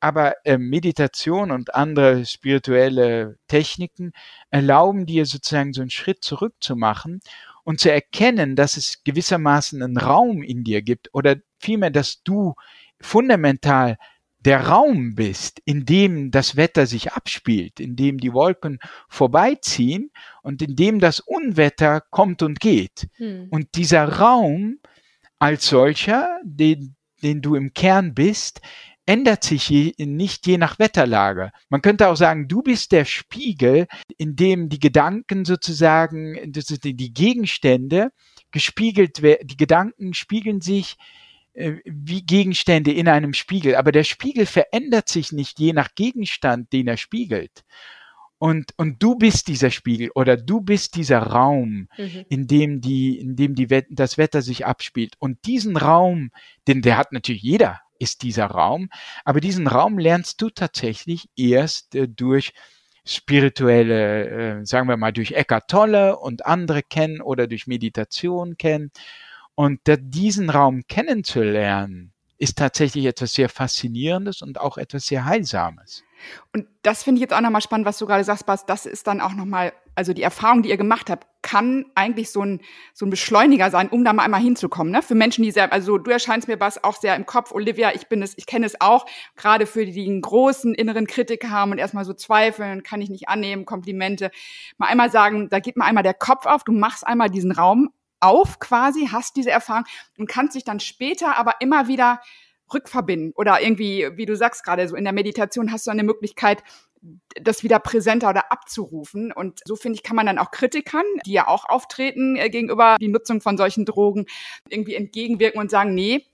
Aber äh, Meditation und andere spirituelle Techniken erlauben dir sozusagen so einen Schritt zurück zu machen und zu erkennen, dass es gewissermaßen einen Raum in dir gibt oder vielmehr, dass du fundamental der Raum bist, in dem das Wetter sich abspielt, in dem die Wolken vorbeiziehen und in dem das Unwetter kommt und geht. Hm. Und dieser Raum als solcher, den, den du im Kern bist, ändert sich je, nicht je nach Wetterlage. Man könnte auch sagen, du bist der Spiegel, in dem die Gedanken sozusagen, die Gegenstände gespiegelt werden, die Gedanken spiegeln sich äh, wie Gegenstände in einem Spiegel. Aber der Spiegel verändert sich nicht je nach Gegenstand, den er spiegelt. Und, und du bist dieser Spiegel oder du bist dieser Raum, mhm. in dem die, in dem die, das Wetter sich abspielt. Und diesen Raum, den der hat natürlich jeder, ist dieser Raum. Aber diesen Raum lernst du tatsächlich erst äh, durch spirituelle, äh, sagen wir mal, durch Eckart Tolle und andere kennen oder durch Meditation kennen. Und diesen Raum kennenzulernen, ist tatsächlich etwas sehr Faszinierendes und auch etwas sehr Heilsames. Und das finde ich jetzt auch nochmal spannend, was du gerade sagst, Bas. Das ist dann auch nochmal, also die Erfahrung, die ihr gemacht habt, kann eigentlich so ein, so ein Beschleuniger sein, um da mal einmal hinzukommen. Ne? Für Menschen, die sehr, also du erscheinst mir was auch sehr im Kopf, Olivia, ich bin es, ich kenne es auch, gerade für die, die einen großen inneren Kritiker haben und erstmal so zweifeln, kann ich nicht annehmen, Komplimente. Mal einmal sagen, da geht mal einmal der Kopf auf, du machst einmal diesen Raum auf quasi, hast diese Erfahrung und kannst dich dann später aber immer wieder rückverbinden oder irgendwie, wie du sagst gerade, so in der Meditation hast du eine Möglichkeit, das wieder präsenter oder abzurufen. Und so finde ich, kann man dann auch Kritikern, die ja auch auftreten äh, gegenüber die Nutzung von solchen Drogen, irgendwie entgegenwirken und sagen, nee,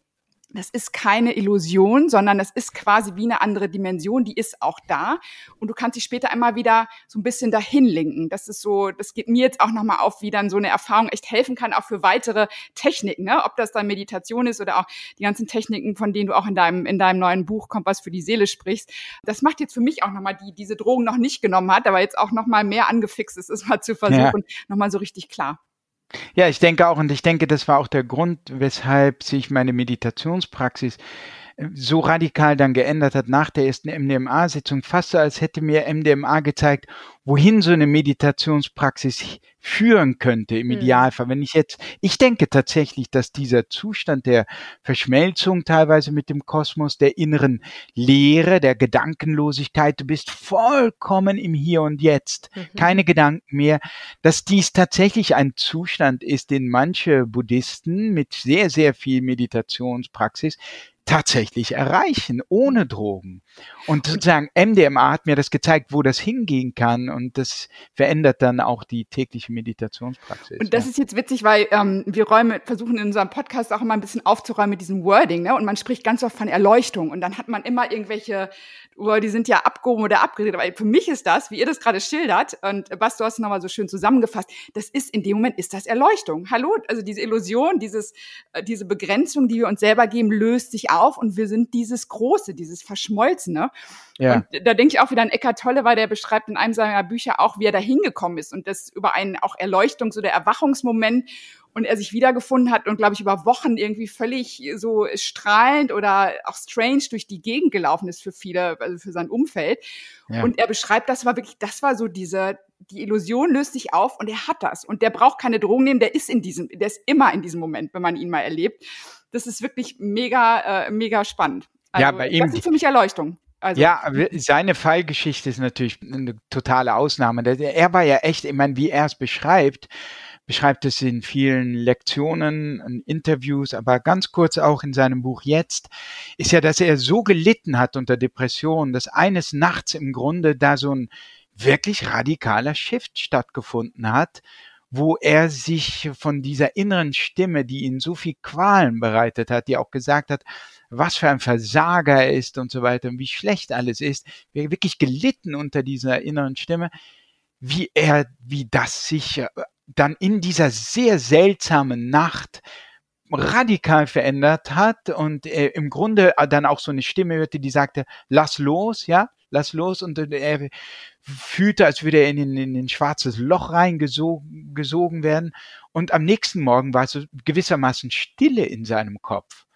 das ist keine Illusion, sondern das ist quasi wie eine andere Dimension, die ist auch da. Und du kannst dich später einmal wieder so ein bisschen dahin linken. Das ist so, das geht mir jetzt auch nochmal auf, wie dann so eine Erfahrung echt helfen kann, auch für weitere Techniken, ne? ob das dann Meditation ist oder auch die ganzen Techniken, von denen du auch in deinem, in deinem neuen Buch Kompass für die Seele sprichst. Das macht jetzt für mich auch nochmal, die diese Drogen noch nicht genommen hat, aber jetzt auch nochmal mehr angefixt ist, es mal zu versuchen, ja. nochmal so richtig klar. Ja, ich denke auch, und ich denke, das war auch der Grund, weshalb sich meine Meditationspraxis so radikal dann geändert hat nach der ersten MDMA-Sitzung, fast so, als hätte mir MDMA gezeigt, wohin so eine Meditationspraxis führen könnte im mhm. Idealfall. Wenn ich jetzt, ich denke tatsächlich, dass dieser Zustand der Verschmelzung teilweise mit dem Kosmos, der inneren Leere, der Gedankenlosigkeit, du bist vollkommen im Hier und Jetzt, mhm. keine Gedanken mehr, dass dies tatsächlich ein Zustand ist, den manche Buddhisten mit sehr, sehr viel Meditationspraxis tatsächlich erreichen, ohne Drogen. Und sozusagen MDMA hat mir das gezeigt, wo das hingehen kann und das verändert dann auch die tägliche Meditationspraxis. Und das ja. ist jetzt witzig, weil ähm, wir räumen, versuchen in unserem Podcast auch immer ein bisschen aufzuräumen mit diesem Wording, ne? Und man spricht ganz oft von Erleuchtung und dann hat man immer irgendwelche oh, die sind ja abgehoben oder abgeredet. Aber für mich ist das, wie ihr das gerade schildert, und was du hast nochmal so schön zusammengefasst, das ist in dem Moment ist das Erleuchtung. Hallo, also diese Illusion, dieses, äh, diese Begrenzung, die wir uns selber geben, löst sich auf und wir sind dieses Große, dieses Verschmolzene. Ja. Und da denke ich auch wieder an Eckhart Tolle, weil der beschreibt in einem seiner Bücher auch, wie er da hingekommen ist und das über einen auch Erleuchtungs- oder Erwachungsmoment und er sich wiedergefunden hat und glaube ich über Wochen irgendwie völlig so strahlend oder auch strange durch die Gegend gelaufen ist für viele, also für sein Umfeld. Ja. Und er beschreibt, das war wirklich, das war so diese, die Illusion löst sich auf und er hat das und der braucht keine Drogen nehmen, der ist in diesem, der ist immer in diesem Moment, wenn man ihn mal erlebt. Das ist wirklich mega, äh, mega spannend. Also, ja, bei ihm. Das ist für mich Erleuchtung. Also, ja, seine Fallgeschichte ist natürlich eine totale Ausnahme. Er war ja echt, ich meine, wie er es beschreibt, beschreibt es in vielen Lektionen, in Interviews, aber ganz kurz auch in seinem Buch jetzt, ist ja, dass er so gelitten hat unter Depressionen, dass eines Nachts im Grunde da so ein wirklich radikaler Shift stattgefunden hat, wo er sich von dieser inneren Stimme, die ihn so viel Qualen bereitet hat, die auch gesagt hat, was für ein Versager er ist und so weiter und wie schlecht alles ist, wir wirklich gelitten unter dieser inneren Stimme, wie er, wie das sich dann in dieser sehr seltsamen Nacht radikal verändert hat und im Grunde dann auch so eine Stimme hörte, die sagte, lass los, ja, lass los und er fühlte, als würde er in, in, in ein schwarzes Loch reingesogen gesogen werden und am nächsten Morgen war so gewissermaßen Stille in seinem Kopf.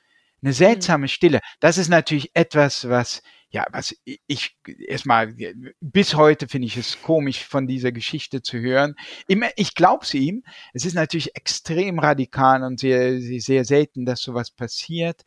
Eine mhm. seltsame Stille. Das ist natürlich etwas, was ja, was ich erstmal bis heute finde ich es komisch von dieser Geschichte zu hören. Ich glaube es ihm. Es ist natürlich extrem radikal und sehr, sehr selten, dass sowas passiert.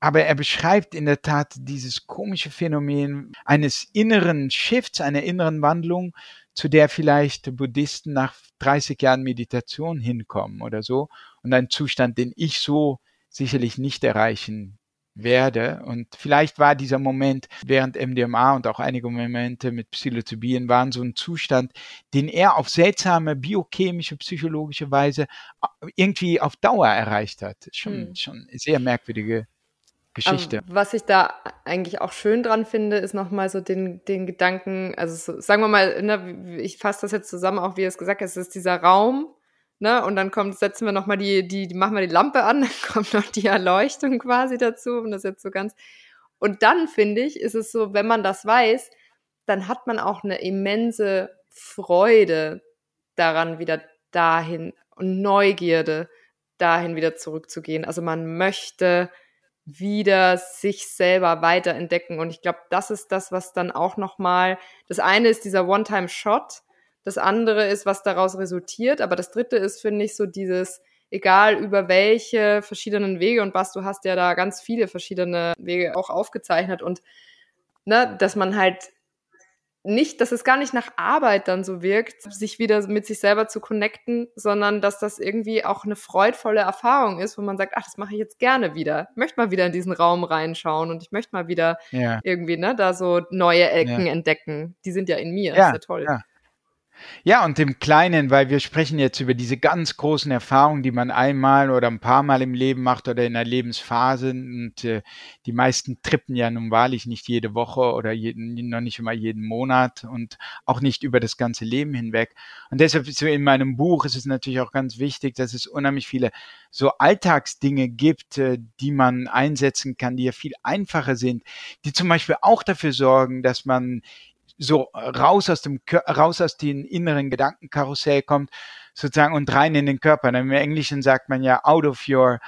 Aber er beschreibt in der Tat dieses komische Phänomen eines inneren Shifts, einer inneren Wandlung, zu der vielleicht Buddhisten nach 30 Jahren Meditation hinkommen oder so. Und ein Zustand, den ich so sicherlich nicht erreichen werde. Und vielleicht war dieser Moment während MDMA und auch einige Momente mit Psilocybin waren so ein Zustand, den er auf seltsame biochemische, psychologische Weise äh, irgendwie auf Dauer erreicht hat. Schon, hm. schon sehr merkwürdige Geschichte. Aber was ich da eigentlich auch schön dran finde, ist nochmal so den, den Gedanken, also so, sagen wir mal, ne, ich fasse das jetzt zusammen, auch wie er es gesagt hat, es ist dieser Raum, ne? Und dann kommt, setzen wir nochmal die, die, die, machen wir die Lampe an, dann kommt noch die Erleuchtung quasi dazu, und das jetzt so ganz. Und dann finde ich, ist es so, wenn man das weiß, dann hat man auch eine immense Freude daran, wieder dahin und Neugierde dahin wieder zurückzugehen. Also man möchte wieder sich selber weiterentdecken. Und ich glaube, das ist das, was dann auch nochmal, das eine ist dieser One-Time-Shot, das andere ist, was daraus resultiert. Aber das dritte ist, finde ich, so dieses, egal über welche verschiedenen Wege und was, du hast ja da ganz viele verschiedene Wege auch aufgezeichnet und ne, dass man halt nicht, dass es gar nicht nach Arbeit dann so wirkt, sich wieder mit sich selber zu connecten, sondern dass das irgendwie auch eine freudvolle Erfahrung ist, wo man sagt, ach, das mache ich jetzt gerne wieder. Ich möchte mal wieder in diesen Raum reinschauen und ich möchte mal wieder ja. irgendwie, ne, da so neue Ecken ja. entdecken. Die sind ja in mir. Ja, das ist ja toll. Ja. Ja, und im Kleinen, weil wir sprechen jetzt über diese ganz großen Erfahrungen, die man einmal oder ein paar Mal im Leben macht oder in einer Lebensphase. Und äh, die meisten trippen ja nun wahrlich nicht jede Woche oder jeden, noch nicht immer jeden Monat und auch nicht über das ganze Leben hinweg. Und deshalb so in meinem Buch ist es natürlich auch ganz wichtig, dass es unheimlich viele so Alltagsdinge gibt, äh, die man einsetzen kann, die ja viel einfacher sind, die zum Beispiel auch dafür sorgen, dass man so raus aus dem raus aus den inneren Gedankenkarussell kommt sozusagen und rein in den Körper. Im Englischen sagt man ja out of your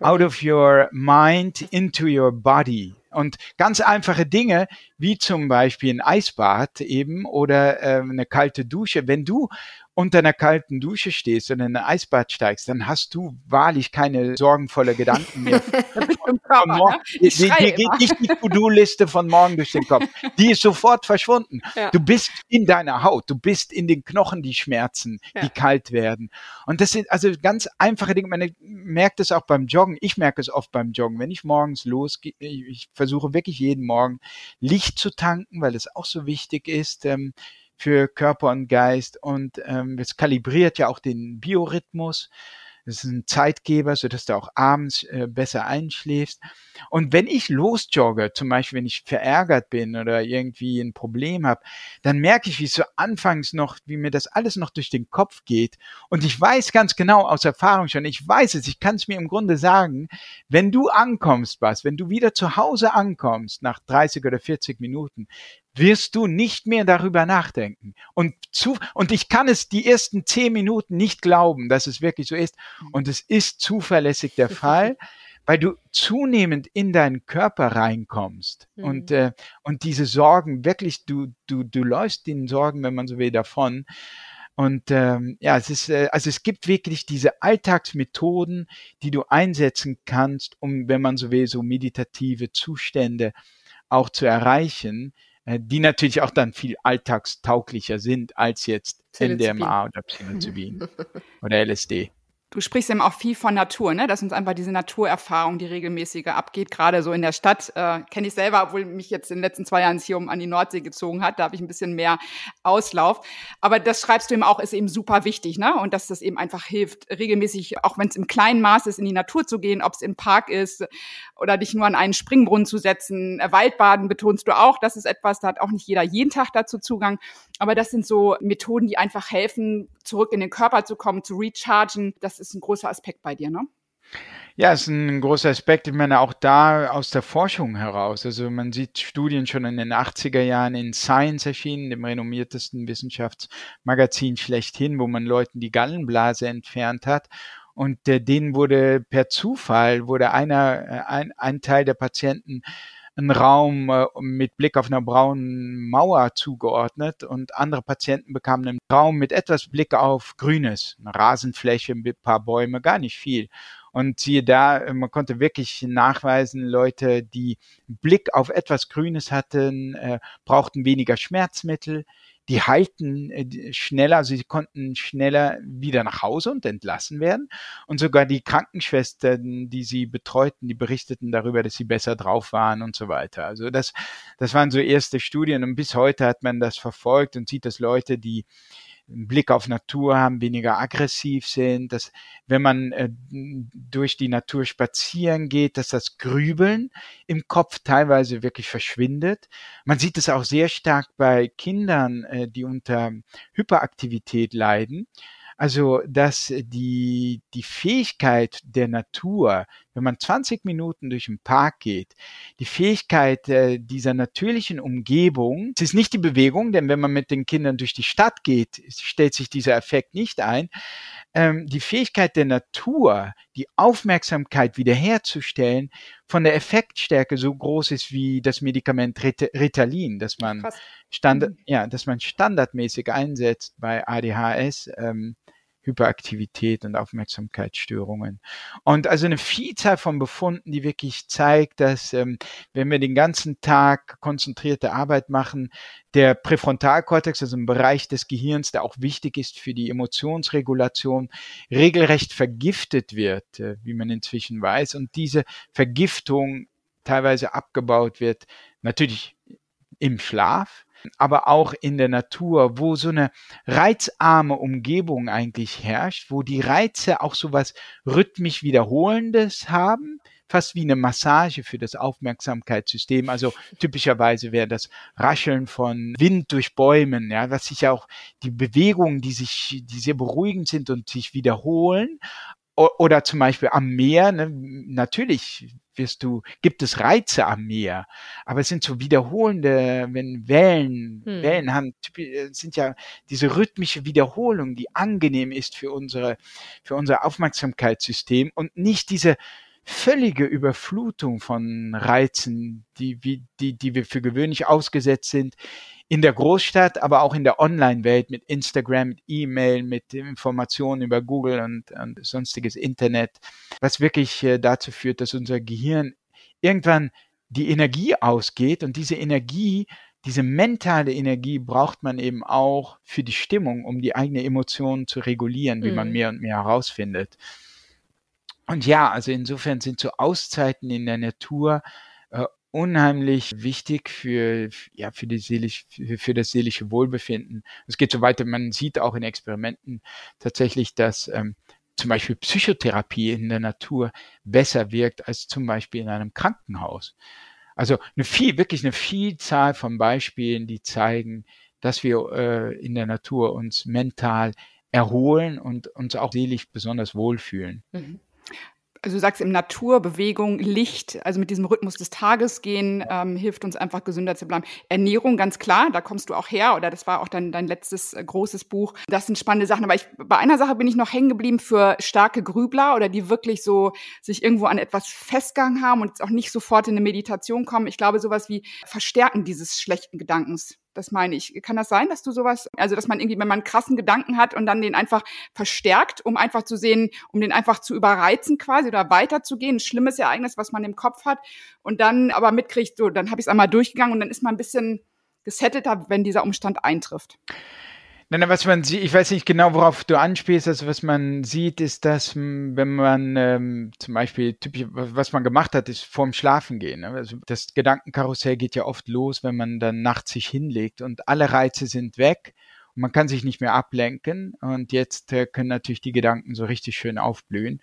out of your mind into your body. Und ganz einfache Dinge, wie zum Beispiel ein Eisbad eben oder äh, eine kalte Dusche. Wenn du unter einer kalten Dusche stehst und in ein Eisbad steigst, dann hast du wahrlich keine sorgenvolle Gedanken mehr. morgen, die, die, die geht nicht die To-Do-Liste von morgen durch den Kopf. Die ist sofort verschwunden. Ja. Du bist in deiner Haut, du bist in den Knochen, die schmerzen, ja. die kalt werden. Und das sind also ganz einfache Dinge. Man merkt es auch beim Joggen. Ich merke es oft beim Joggen. Wenn ich morgens losgehe, ich versuche wirklich jeden Morgen Licht zu tanken, weil es auch so wichtig ist. Ähm, für Körper und Geist und ähm, es kalibriert ja auch den Biorhythmus. Das ist ein Zeitgeber, so dass du auch abends äh, besser einschläfst. Und wenn ich losjogge, zum Beispiel wenn ich verärgert bin oder irgendwie ein Problem habe, dann merke ich, wie es so anfangs noch, wie mir das alles noch durch den Kopf geht. Und ich weiß ganz genau aus Erfahrung schon, ich weiß es, ich kann es mir im Grunde sagen, wenn du ankommst, was, wenn du wieder zu Hause ankommst nach 30 oder 40 Minuten, wirst du nicht mehr darüber nachdenken. Und, zu, und ich kann es die ersten zehn Minuten nicht glauben, dass es wirklich so ist. Und es ist zuverlässig der Fall, weil du zunehmend in deinen Körper reinkommst mhm. und, äh, und diese Sorgen wirklich, du, du, du läufst den Sorgen, wenn man so will, davon. Und ähm, ja, es ist, äh, also es gibt wirklich diese Alltagsmethoden, die du einsetzen kannst, um, wenn man so will, so meditative Zustände auch zu erreichen, die natürlich auch dann viel alltagstauglicher sind als jetzt NDMA oder Psilocybin oder LSD. Du sprichst eben auch viel von Natur, ne? dass uns einfach diese Naturerfahrung, die regelmäßige abgeht, gerade so in der Stadt. Äh, Kenne ich selber, obwohl mich jetzt in den letzten zwei Jahren hier um an die Nordsee gezogen hat. Da habe ich ein bisschen mehr Auslauf. Aber das schreibst du eben auch, ist eben super wichtig, ne? Und dass das eben einfach hilft, regelmäßig, auch wenn es im kleinen Maß ist, in die Natur zu gehen, ob es im Park ist oder dich nur an einen Springbrunnen zu setzen. Äh, Waldbaden betonst du auch, das ist etwas, da hat auch nicht jeder jeden Tag dazu Zugang. Aber das sind so Methoden, die einfach helfen, zurück in den Körper zu kommen, zu rechargen. Das ist ein großer Aspekt bei dir, ne? Ja, ist ein großer Aspekt. Ich meine, auch da aus der Forschung heraus. Also man sieht Studien schon in den 80er Jahren in Science erschienen, dem renommiertesten Wissenschaftsmagazin schlechthin, wo man Leuten die Gallenblase entfernt hat. Und äh, denen wurde per Zufall, wurde einer, äh, ein, ein Teil der Patienten ein Raum äh, mit Blick auf einer braunen Mauer zugeordnet und andere Patienten bekamen einen Raum mit etwas Blick auf Grünes, eine Rasenfläche, ein paar Bäume, gar nicht viel. Und siehe da, äh, man konnte wirklich nachweisen, Leute, die Blick auf etwas Grünes hatten, äh, brauchten weniger Schmerzmittel, die heilten äh, schneller, also sie konnten schneller wieder nach Hause und entlassen werden. Und sogar die Krankenschwestern, die sie betreuten, die berichteten darüber, dass sie besser drauf waren und so weiter. Also das, das waren so erste Studien und bis heute hat man das verfolgt und sieht, dass Leute, die einen Blick auf Natur haben, weniger aggressiv sind, dass wenn man äh, durch die Natur spazieren geht, dass das Grübeln im Kopf teilweise wirklich verschwindet. Man sieht es auch sehr stark bei Kindern, äh, die unter Hyperaktivität leiden. Also, dass die, die Fähigkeit der Natur, wenn man 20 Minuten durch den Park geht, die Fähigkeit äh, dieser natürlichen Umgebung, es ist nicht die Bewegung, denn wenn man mit den Kindern durch die Stadt geht, stellt sich dieser Effekt nicht ein, ähm, die Fähigkeit der Natur, die Aufmerksamkeit wiederherzustellen, von der Effektstärke so groß ist wie das Medikament Ritalin, das man, Standard, mhm. ja, das man standardmäßig einsetzt bei ADHS. Ähm, Hyperaktivität und Aufmerksamkeitsstörungen. Und also eine Vielzahl von Befunden, die wirklich zeigt, dass ähm, wenn wir den ganzen Tag konzentrierte Arbeit machen, der Präfrontalkortex, also ein Bereich des Gehirns, der auch wichtig ist für die Emotionsregulation, regelrecht vergiftet wird, äh, wie man inzwischen weiß. Und diese Vergiftung teilweise abgebaut wird, natürlich im Schlaf, aber auch in der Natur, wo so eine reizarme Umgebung eigentlich herrscht, wo die Reize auch so was rhythmisch Wiederholendes haben, fast wie eine Massage für das Aufmerksamkeitssystem. Also typischerweise wäre das Rascheln von Wind durch Bäumen, ja, was sich auch die Bewegungen, die sich, die sehr beruhigend sind und sich wiederholen, oder zum Beispiel am Meer, ne, natürlich wirst du, gibt es Reize am Meer, aber es sind so wiederholende, wenn Wellen, hm. Wellen haben, sind ja diese rhythmische Wiederholung, die angenehm ist für unsere, für unser Aufmerksamkeitssystem und nicht diese völlige Überflutung von Reizen, die, die, die wir für gewöhnlich ausgesetzt sind, in der Großstadt, aber auch in der Online-Welt mit Instagram, mit E-Mail, mit Informationen über Google und, und sonstiges Internet, was wirklich äh, dazu führt, dass unser Gehirn irgendwann die Energie ausgeht und diese Energie, diese mentale Energie braucht man eben auch für die Stimmung, um die eigene Emotionen zu regulieren, wie mhm. man mehr und mehr herausfindet. Und ja, also insofern sind so Auszeiten in der Natur äh, unheimlich wichtig für, ja, für, die seelisch, für, für das seelische Wohlbefinden. Es geht so weiter, man sieht auch in Experimenten tatsächlich, dass ähm, zum Beispiel Psychotherapie in der Natur besser wirkt als zum Beispiel in einem Krankenhaus. Also eine viel, wirklich eine Vielzahl von Beispielen, die zeigen, dass wir äh, in der Natur uns mental erholen und uns auch seelisch besonders wohlfühlen. Mhm also du sagst im Natur, Bewegung, Licht, also mit diesem Rhythmus des Tages gehen, ähm, hilft uns einfach gesünder zu bleiben. Ernährung, ganz klar, da kommst du auch her oder das war auch dein, dein letztes äh, großes Buch. Das sind spannende Sachen, aber ich, bei einer Sache bin ich noch hängen geblieben für starke Grübler oder die wirklich so sich irgendwo an etwas festgegangen haben und jetzt auch nicht sofort in eine Meditation kommen. Ich glaube, sowas wie Verstärken dieses schlechten Gedankens das meine ich. Kann das sein, dass du sowas, also dass man irgendwie, wenn man einen krassen Gedanken hat und dann den einfach verstärkt, um einfach zu sehen, um den einfach zu überreizen quasi oder weiterzugehen, ein schlimmes Ereignis, was man im Kopf hat und dann aber mitkriegt, so, dann habe ich es einmal durchgegangen und dann ist man ein bisschen gesettelter, wenn dieser Umstand eintrifft. Nein, was man sieht, ich weiß nicht genau, worauf du anspielst. Also was man sieht, ist, dass wenn man ähm, zum Beispiel typisch, was man gemacht hat, ist vorm Schlafen gehen. Ne? Also das Gedankenkarussell geht ja oft los, wenn man dann nachts sich hinlegt und alle Reize sind weg und man kann sich nicht mehr ablenken. Und jetzt äh, können natürlich die Gedanken so richtig schön aufblühen.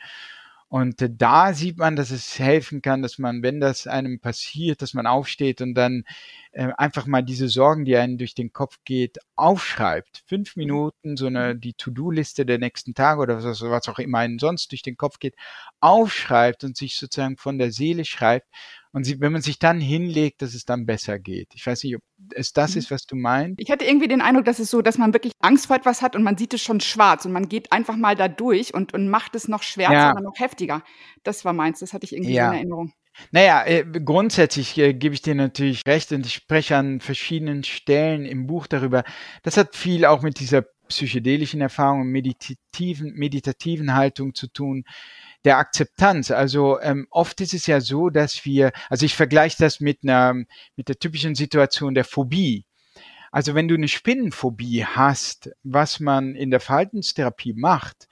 Und äh, da sieht man, dass es helfen kann, dass man, wenn das einem passiert, dass man aufsteht und dann äh, einfach mal diese Sorgen, die einem durch den Kopf geht, aufschreibt. Fünf Minuten, so eine die To-Do-Liste der nächsten Tage oder was, was auch immer einem sonst durch den Kopf geht, aufschreibt und sich sozusagen von der Seele schreibt und sie, wenn man sich dann hinlegt, dass es dann besser geht. Ich weiß nicht, ob es das mhm. ist, was du meinst. Ich hatte irgendwie den Eindruck, dass es so, dass man wirklich Angst vor etwas hat und man sieht es schon schwarz und man geht einfach mal da durch und, und macht es noch schwärzer ja. noch heftiger. Das war meins, das hatte ich irgendwie ja. in Erinnerung. Naja, äh, grundsätzlich äh, gebe ich dir natürlich recht und ich spreche an verschiedenen Stellen im Buch darüber. Das hat viel auch mit dieser psychedelischen Erfahrung und meditativen, meditativen Haltung zu tun der Akzeptanz. Also ähm, oft ist es ja so, dass wir, also ich vergleiche das mit einer, mit der typischen Situation der Phobie. Also wenn du eine Spinnenphobie hast, was man in der Verhaltenstherapie macht,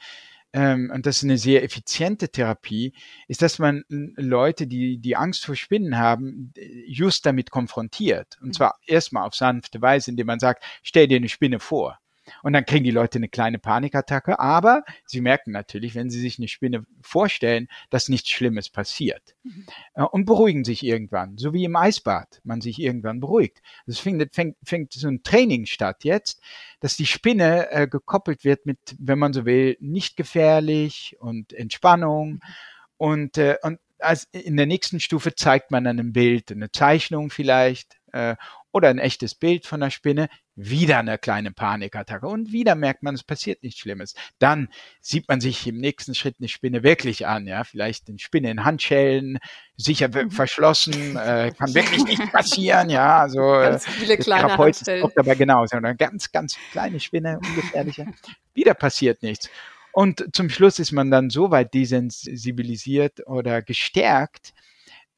ähm, und das ist eine sehr effiziente Therapie, ist, dass man Leute, die die Angst vor Spinnen haben, just damit konfrontiert. Und zwar erstmal auf sanfte Weise, indem man sagt, stell dir eine Spinne vor. Und dann kriegen die Leute eine kleine Panikattacke. Aber sie merken natürlich, wenn sie sich eine Spinne vorstellen, dass nichts Schlimmes passiert. Mhm. Äh, und beruhigen sich irgendwann. So wie im Eisbad man sich irgendwann beruhigt. Es fängt, fängt, fängt so ein Training statt jetzt, dass die Spinne äh, gekoppelt wird mit, wenn man so will, nicht gefährlich und Entspannung. Mhm. Und, äh, und als in der nächsten Stufe zeigt man dann ein Bild, eine Zeichnung vielleicht äh, oder ein echtes Bild von der Spinne, wieder eine kleine Panikattacke und wieder merkt man, es passiert nichts Schlimmes. Dann sieht man sich im nächsten Schritt eine Spinne wirklich an, ja, vielleicht eine Spinne in Handschellen, sicher mhm. verschlossen, äh, kann wirklich nichts passieren, ja, also ganz viele kleine Handstellen. dabei genau, eine ganz, ganz kleine Spinne, ungefährliche, wieder passiert nichts. Und zum Schluss ist man dann so weit desensibilisiert oder gestärkt,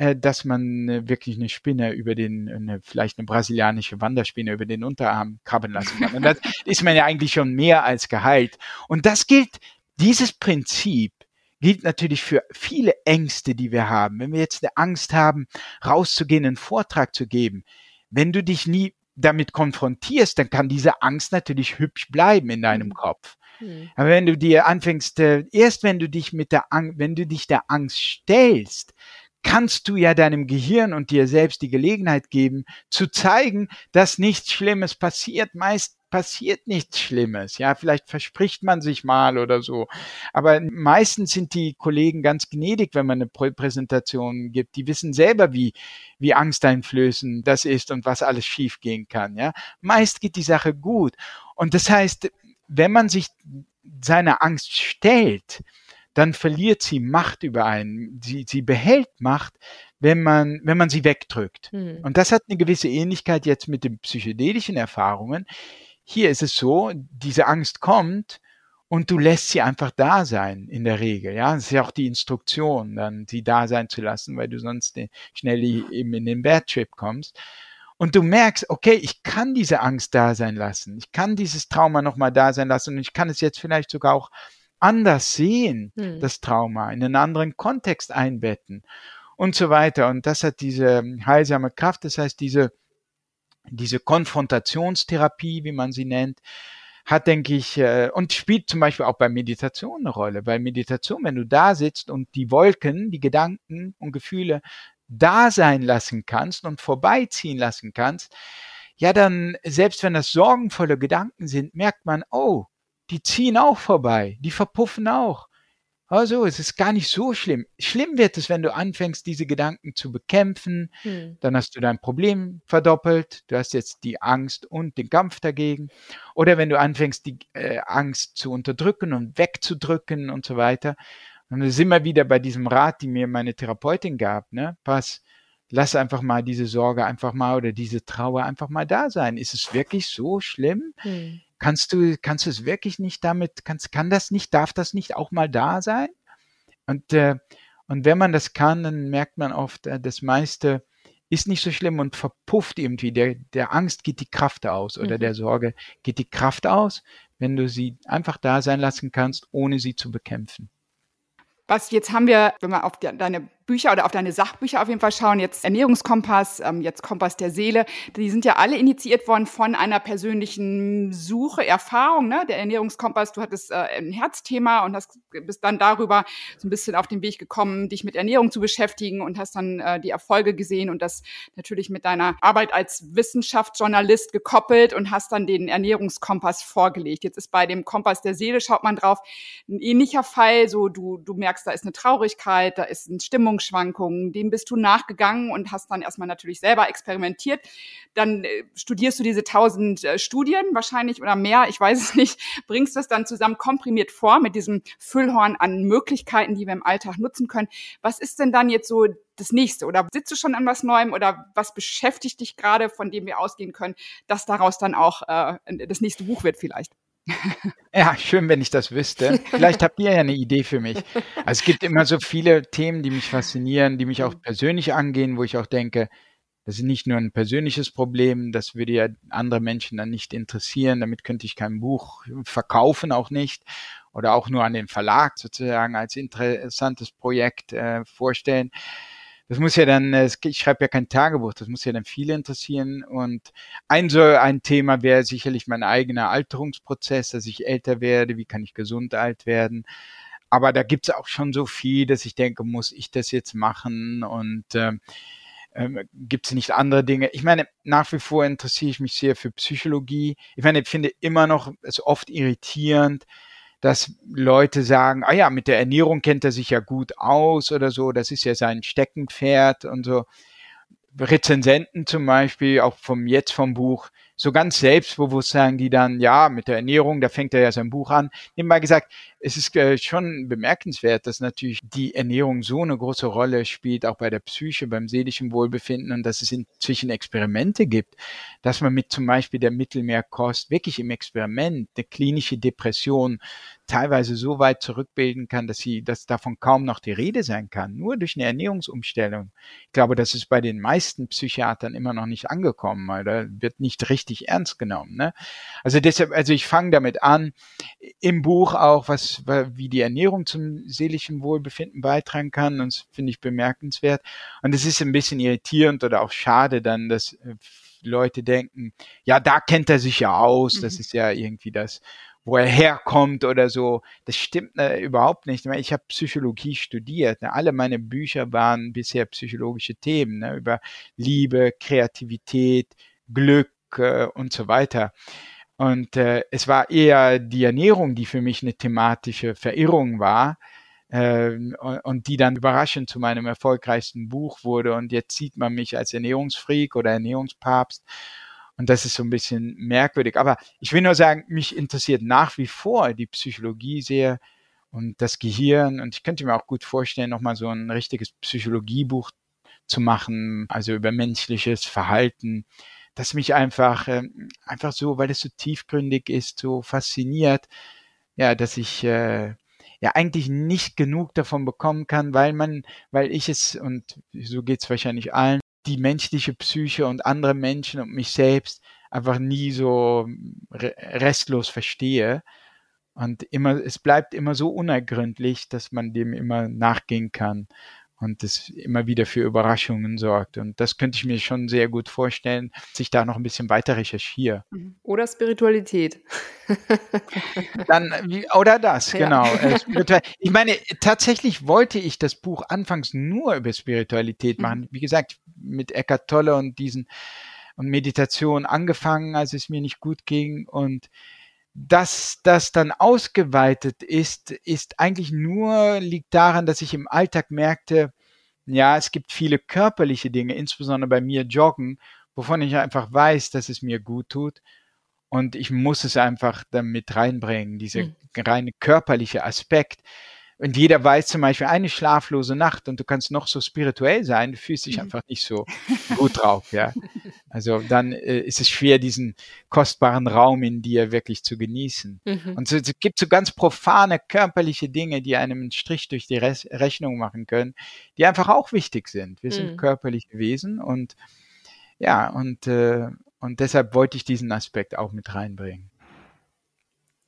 äh, dass man äh, wirklich eine Spinne über den, eine, vielleicht eine brasilianische Wanderspinne über den Unterarm krabben lassen kann. Und das ist man ja eigentlich schon mehr als geheilt. Und das gilt, dieses Prinzip gilt natürlich für viele Ängste, die wir haben. Wenn wir jetzt eine Angst haben, rauszugehen, einen Vortrag zu geben, wenn du dich nie damit konfrontierst, dann kann diese Angst natürlich hübsch bleiben in deinem mhm. Kopf. Mhm. Aber wenn du dir anfängst, äh, erst wenn du dich mit der Angst, wenn du dich der Angst stellst, kannst du ja deinem Gehirn und dir selbst die Gelegenheit geben, zu zeigen, dass nichts Schlimmes passiert. Meist passiert nichts Schlimmes. Ja, vielleicht verspricht man sich mal oder so. Aber meistens sind die Kollegen ganz gnädig, wenn man eine Präsentation gibt. Die wissen selber, wie, wie angsteinflößend das ist und was alles schiefgehen kann. Ja, meist geht die Sache gut. Und das heißt, wenn man sich seiner Angst stellt, dann verliert sie Macht über einen. Sie, sie behält Macht, wenn man, wenn man sie wegdrückt. Mhm. Und das hat eine gewisse Ähnlichkeit jetzt mit den psychedelischen Erfahrungen. Hier ist es so, diese Angst kommt und du lässt sie einfach da sein, in der Regel. Ja, das ist ja auch die Instruktion, dann sie da sein zu lassen, weil du sonst schnell eben in den Bad Trip kommst. Und du merkst, okay, ich kann diese Angst da sein lassen. Ich kann dieses Trauma nochmal da sein lassen und ich kann es jetzt vielleicht sogar auch anders sehen, hm. das Trauma, in einen anderen Kontext einbetten und so weiter. Und das hat diese heilsame Kraft, das heißt, diese, diese Konfrontationstherapie, wie man sie nennt, hat, denke ich, äh, und spielt zum Beispiel auch bei Meditation eine Rolle. Bei Meditation, wenn du da sitzt und die Wolken, die Gedanken und Gefühle da sein lassen kannst und vorbeiziehen lassen kannst, ja, dann, selbst wenn das sorgenvolle Gedanken sind, merkt man, oh, die ziehen auch vorbei, die verpuffen auch. Also es ist gar nicht so schlimm. Schlimm wird es, wenn du anfängst, diese Gedanken zu bekämpfen. Hm. Dann hast du dein Problem verdoppelt. Du hast jetzt die Angst und den Kampf dagegen. Oder wenn du anfängst, die äh, Angst zu unterdrücken und wegzudrücken und so weiter. Und dann sind wir wieder bei diesem Rat, die mir meine Therapeutin gab. Ne? Pass, lass einfach mal diese Sorge einfach mal oder diese Trauer einfach mal da sein. Ist es wirklich so schlimm? Hm kannst du, kannst du es wirklich nicht damit, kannst, kann das nicht, darf das nicht auch mal da sein? Und, äh, und wenn man das kann, dann merkt man oft, äh, das meiste ist nicht so schlimm und verpufft irgendwie. Der, der Angst geht die Kraft aus oder mhm. der Sorge geht die Kraft aus, wenn du sie einfach da sein lassen kannst, ohne sie zu bekämpfen. Was jetzt haben wir, wenn wir auf die, deine Bücher oder auf deine Sachbücher auf jeden Fall schauen, jetzt Ernährungskompass, ähm, jetzt Kompass der Seele, die sind ja alle initiiert worden von einer persönlichen Suche, Erfahrung. Ne? Der Ernährungskompass, du hattest äh, ein Herzthema und hast, bist dann darüber so ein bisschen auf den Weg gekommen, dich mit Ernährung zu beschäftigen und hast dann äh, die Erfolge gesehen und das natürlich mit deiner Arbeit als Wissenschaftsjournalist gekoppelt und hast dann den Ernährungskompass vorgelegt. Jetzt ist bei dem Kompass der Seele, schaut man drauf, ein ähnlicher Fall, so du, du merkst, da ist eine Traurigkeit, da ist ein Stimmung Stimmungsschwankungen, dem bist du nachgegangen und hast dann erstmal natürlich selber experimentiert. Dann äh, studierst du diese tausend äh, Studien wahrscheinlich oder mehr, ich weiß es nicht, bringst das dann zusammen komprimiert vor mit diesem Füllhorn an Möglichkeiten, die wir im Alltag nutzen können. Was ist denn dann jetzt so das nächste? Oder sitzt du schon an was Neuem oder was beschäftigt dich gerade, von dem wir ausgehen können, dass daraus dann auch äh, das nächste Buch wird vielleicht? Ja, schön, wenn ich das wüsste. Vielleicht habt ihr ja eine Idee für mich. Also es gibt immer so viele Themen, die mich faszinieren, die mich auch mhm. persönlich angehen, wo ich auch denke, das ist nicht nur ein persönliches Problem, das würde ja andere Menschen dann nicht interessieren, damit könnte ich kein Buch verkaufen, auch nicht. Oder auch nur an den Verlag sozusagen als interessantes Projekt äh, vorstellen das muss ja dann, äh, ich schreibe ja kein Tagebuch, das muss ja dann viele interessieren. Und ein so ein Thema wäre sicherlich mein eigener Alterungsprozess, dass ich älter werde, wie kann ich gesund alt werden. Aber da gibt's auch schon so viel, dass ich denke, muss ich das jetzt machen? Und äh, ähm, gibt es nicht andere Dinge? Ich meine, nach wie vor interessiere ich mich sehr für Psychologie. Ich meine, ich finde immer noch es oft irritierend, dass Leute sagen, ah ja, mit der Ernährung kennt er sich ja gut aus oder so, das ist ja sein Steckenpferd und so. Rezensenten zum Beispiel, auch vom jetzt vom Buch, so ganz selbstbewusst sagen die dann, ja, mit der Ernährung, da fängt er ja sein Buch an. Nebenbei gesagt, es ist äh, schon bemerkenswert, dass natürlich die Ernährung so eine große Rolle spielt, auch bei der Psyche, beim seelischen Wohlbefinden und dass es inzwischen Experimente gibt, dass man mit zum Beispiel der Mittelmeerkost wirklich im Experiment eine klinische Depression teilweise so weit zurückbilden kann, dass sie, dass davon kaum noch die Rede sein kann, nur durch eine Ernährungsumstellung. Ich glaube, das ist bei den meisten Psychiatern immer noch nicht angekommen, weil da wird nicht richtig ernst genommen. Ne? Also deshalb, also ich fange damit an, im Buch auch, was, wie die Ernährung zum seelischen Wohlbefinden beitragen kann, und das finde ich bemerkenswert. Und es ist ein bisschen irritierend oder auch schade dann, dass äh, Leute denken, ja, da kennt er sich ja aus, das mhm. ist ja irgendwie das wo er herkommt oder so. Das stimmt äh, überhaupt nicht. Ich habe Psychologie studiert. Ne? Alle meine Bücher waren bisher psychologische Themen ne? über Liebe, Kreativität, Glück äh, und so weiter. Und äh, es war eher die Ernährung, die für mich eine thematische Verirrung war äh, und die dann überraschend zu meinem erfolgreichsten Buch wurde. Und jetzt sieht man mich als Ernährungsfreak oder Ernährungspapst. Und das ist so ein bisschen merkwürdig. Aber ich will nur sagen, mich interessiert nach wie vor die Psychologie sehr und das Gehirn. Und ich könnte mir auch gut vorstellen, nochmal so ein richtiges Psychologiebuch zu machen, also über menschliches Verhalten, das mich einfach, äh, einfach so, weil es so tiefgründig ist, so fasziniert, ja, dass ich äh, ja eigentlich nicht genug davon bekommen kann, weil man, weil ich es, und so geht's wahrscheinlich allen, die menschliche Psyche und andere Menschen und mich selbst einfach nie so restlos verstehe. Und immer, es bleibt immer so unergründlich, dass man dem immer nachgehen kann und das immer wieder für Überraschungen sorgt. Und das könnte ich mir schon sehr gut vorstellen, dass ich da noch ein bisschen weiter recherchiere. Mhm. Oder Spiritualität. Dann, oder das, genau. Ja. Äh, ich meine, tatsächlich wollte ich das Buch anfangs nur über Spiritualität mhm. machen. Wie gesagt, mit Eckart Tolle und diesen und Meditation angefangen, als es mir nicht gut ging und dass das dann ausgeweitet ist, ist eigentlich nur, liegt daran, dass ich im Alltag merkte, ja, es gibt viele körperliche Dinge, insbesondere bei mir Joggen, wovon ich einfach weiß, dass es mir gut tut. Und ich muss es einfach damit reinbringen, dieser mhm. reine körperliche Aspekt. Und jeder weiß zum Beispiel eine schlaflose Nacht und du kannst noch so spirituell sein, du fühlst dich mhm. einfach nicht so gut drauf, ja. Also dann äh, ist es schwer, diesen kostbaren Raum in dir wirklich zu genießen. Mhm. Und es gibt so ganz profane körperliche Dinge, die einem einen Strich durch die Re Rechnung machen können, die einfach auch wichtig sind. Wir sind mhm. körperliche Wesen und ja, und, äh, und deshalb wollte ich diesen Aspekt auch mit reinbringen.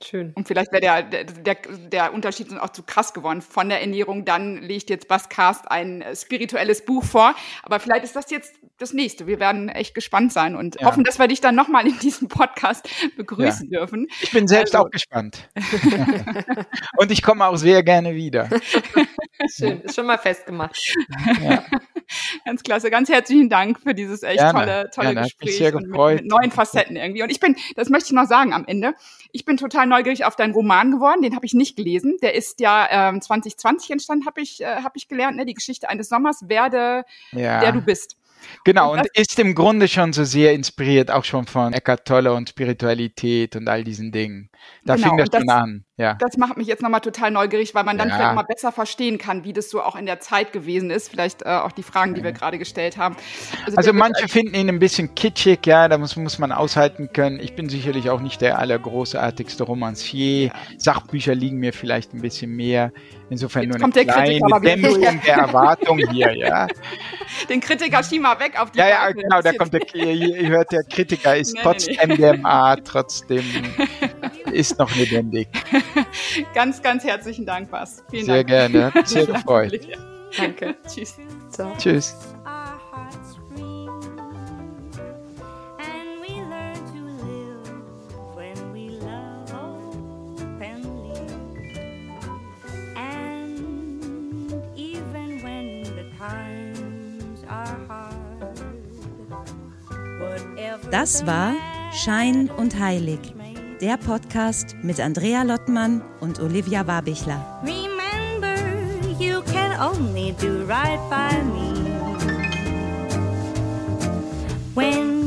Schön. Und vielleicht wäre der, der, der, Unterschied auch zu krass geworden. Von der Ernährung, dann legt jetzt Baskast ein äh, spirituelles Buch vor. Aber vielleicht ist das jetzt das nächste. Wir werden echt gespannt sein und ja. hoffen, dass wir dich dann nochmal in diesem Podcast begrüßen ja. dürfen. Ich bin selbst also. auch gespannt. und ich komme auch sehr gerne wieder. Schön, ist schon mal festgemacht. Ja. Ganz klasse. Ganz herzlichen Dank für dieses echt gerne, tolle, tolle gerne. Gespräch. Sehr gefreut. Mit, mit neuen Facetten irgendwie. Und ich bin, das möchte ich noch sagen am Ende, ich bin total neugierig auf deinen Roman geworden. Den habe ich nicht gelesen. Der ist ja ähm, 2020 entstanden, habe ich, äh, hab ich gelernt. Ne? Die Geschichte eines Sommers, werde, ja. der du bist. Genau, und, und ist im Grunde schon so sehr inspiriert, auch schon von Eckhart Tolle und Spiritualität und all diesen Dingen. Da genau, fing das, das schon an. Ja. Das macht mich jetzt nochmal total neugierig, weil man dann ja. vielleicht mal besser verstehen kann, wie das so auch in der Zeit gewesen ist. Vielleicht äh, auch die Fragen, die wir gerade gestellt haben. Also, also manche finden ihn ein bisschen kitschig, ja, da muss, muss man aushalten können. Ich bin sicherlich auch nicht der allergroßartigste Romancier. Ja. Sachbücher liegen mir vielleicht ein bisschen mehr. Insofern Jetzt nur eine kleine Dämpfung der Erwartung hier, ja. Den Kritiker schieben wir weg auf die Ja, ja, genau, da kommt der, ihr hört, der Kritiker ist nee, trotz nee, nee. MDMA, trotzdem ist noch lebendig. ganz, ganz herzlichen Dank, Bas. Vielen Sehr Dank. gerne, sehr gefreut. Danke, tschüss. Ciao. Tschüss. Das war Schein und Heilig, der Podcast mit Andrea Lottmann und Olivia Wabichler. Remember, you can only do right by me. When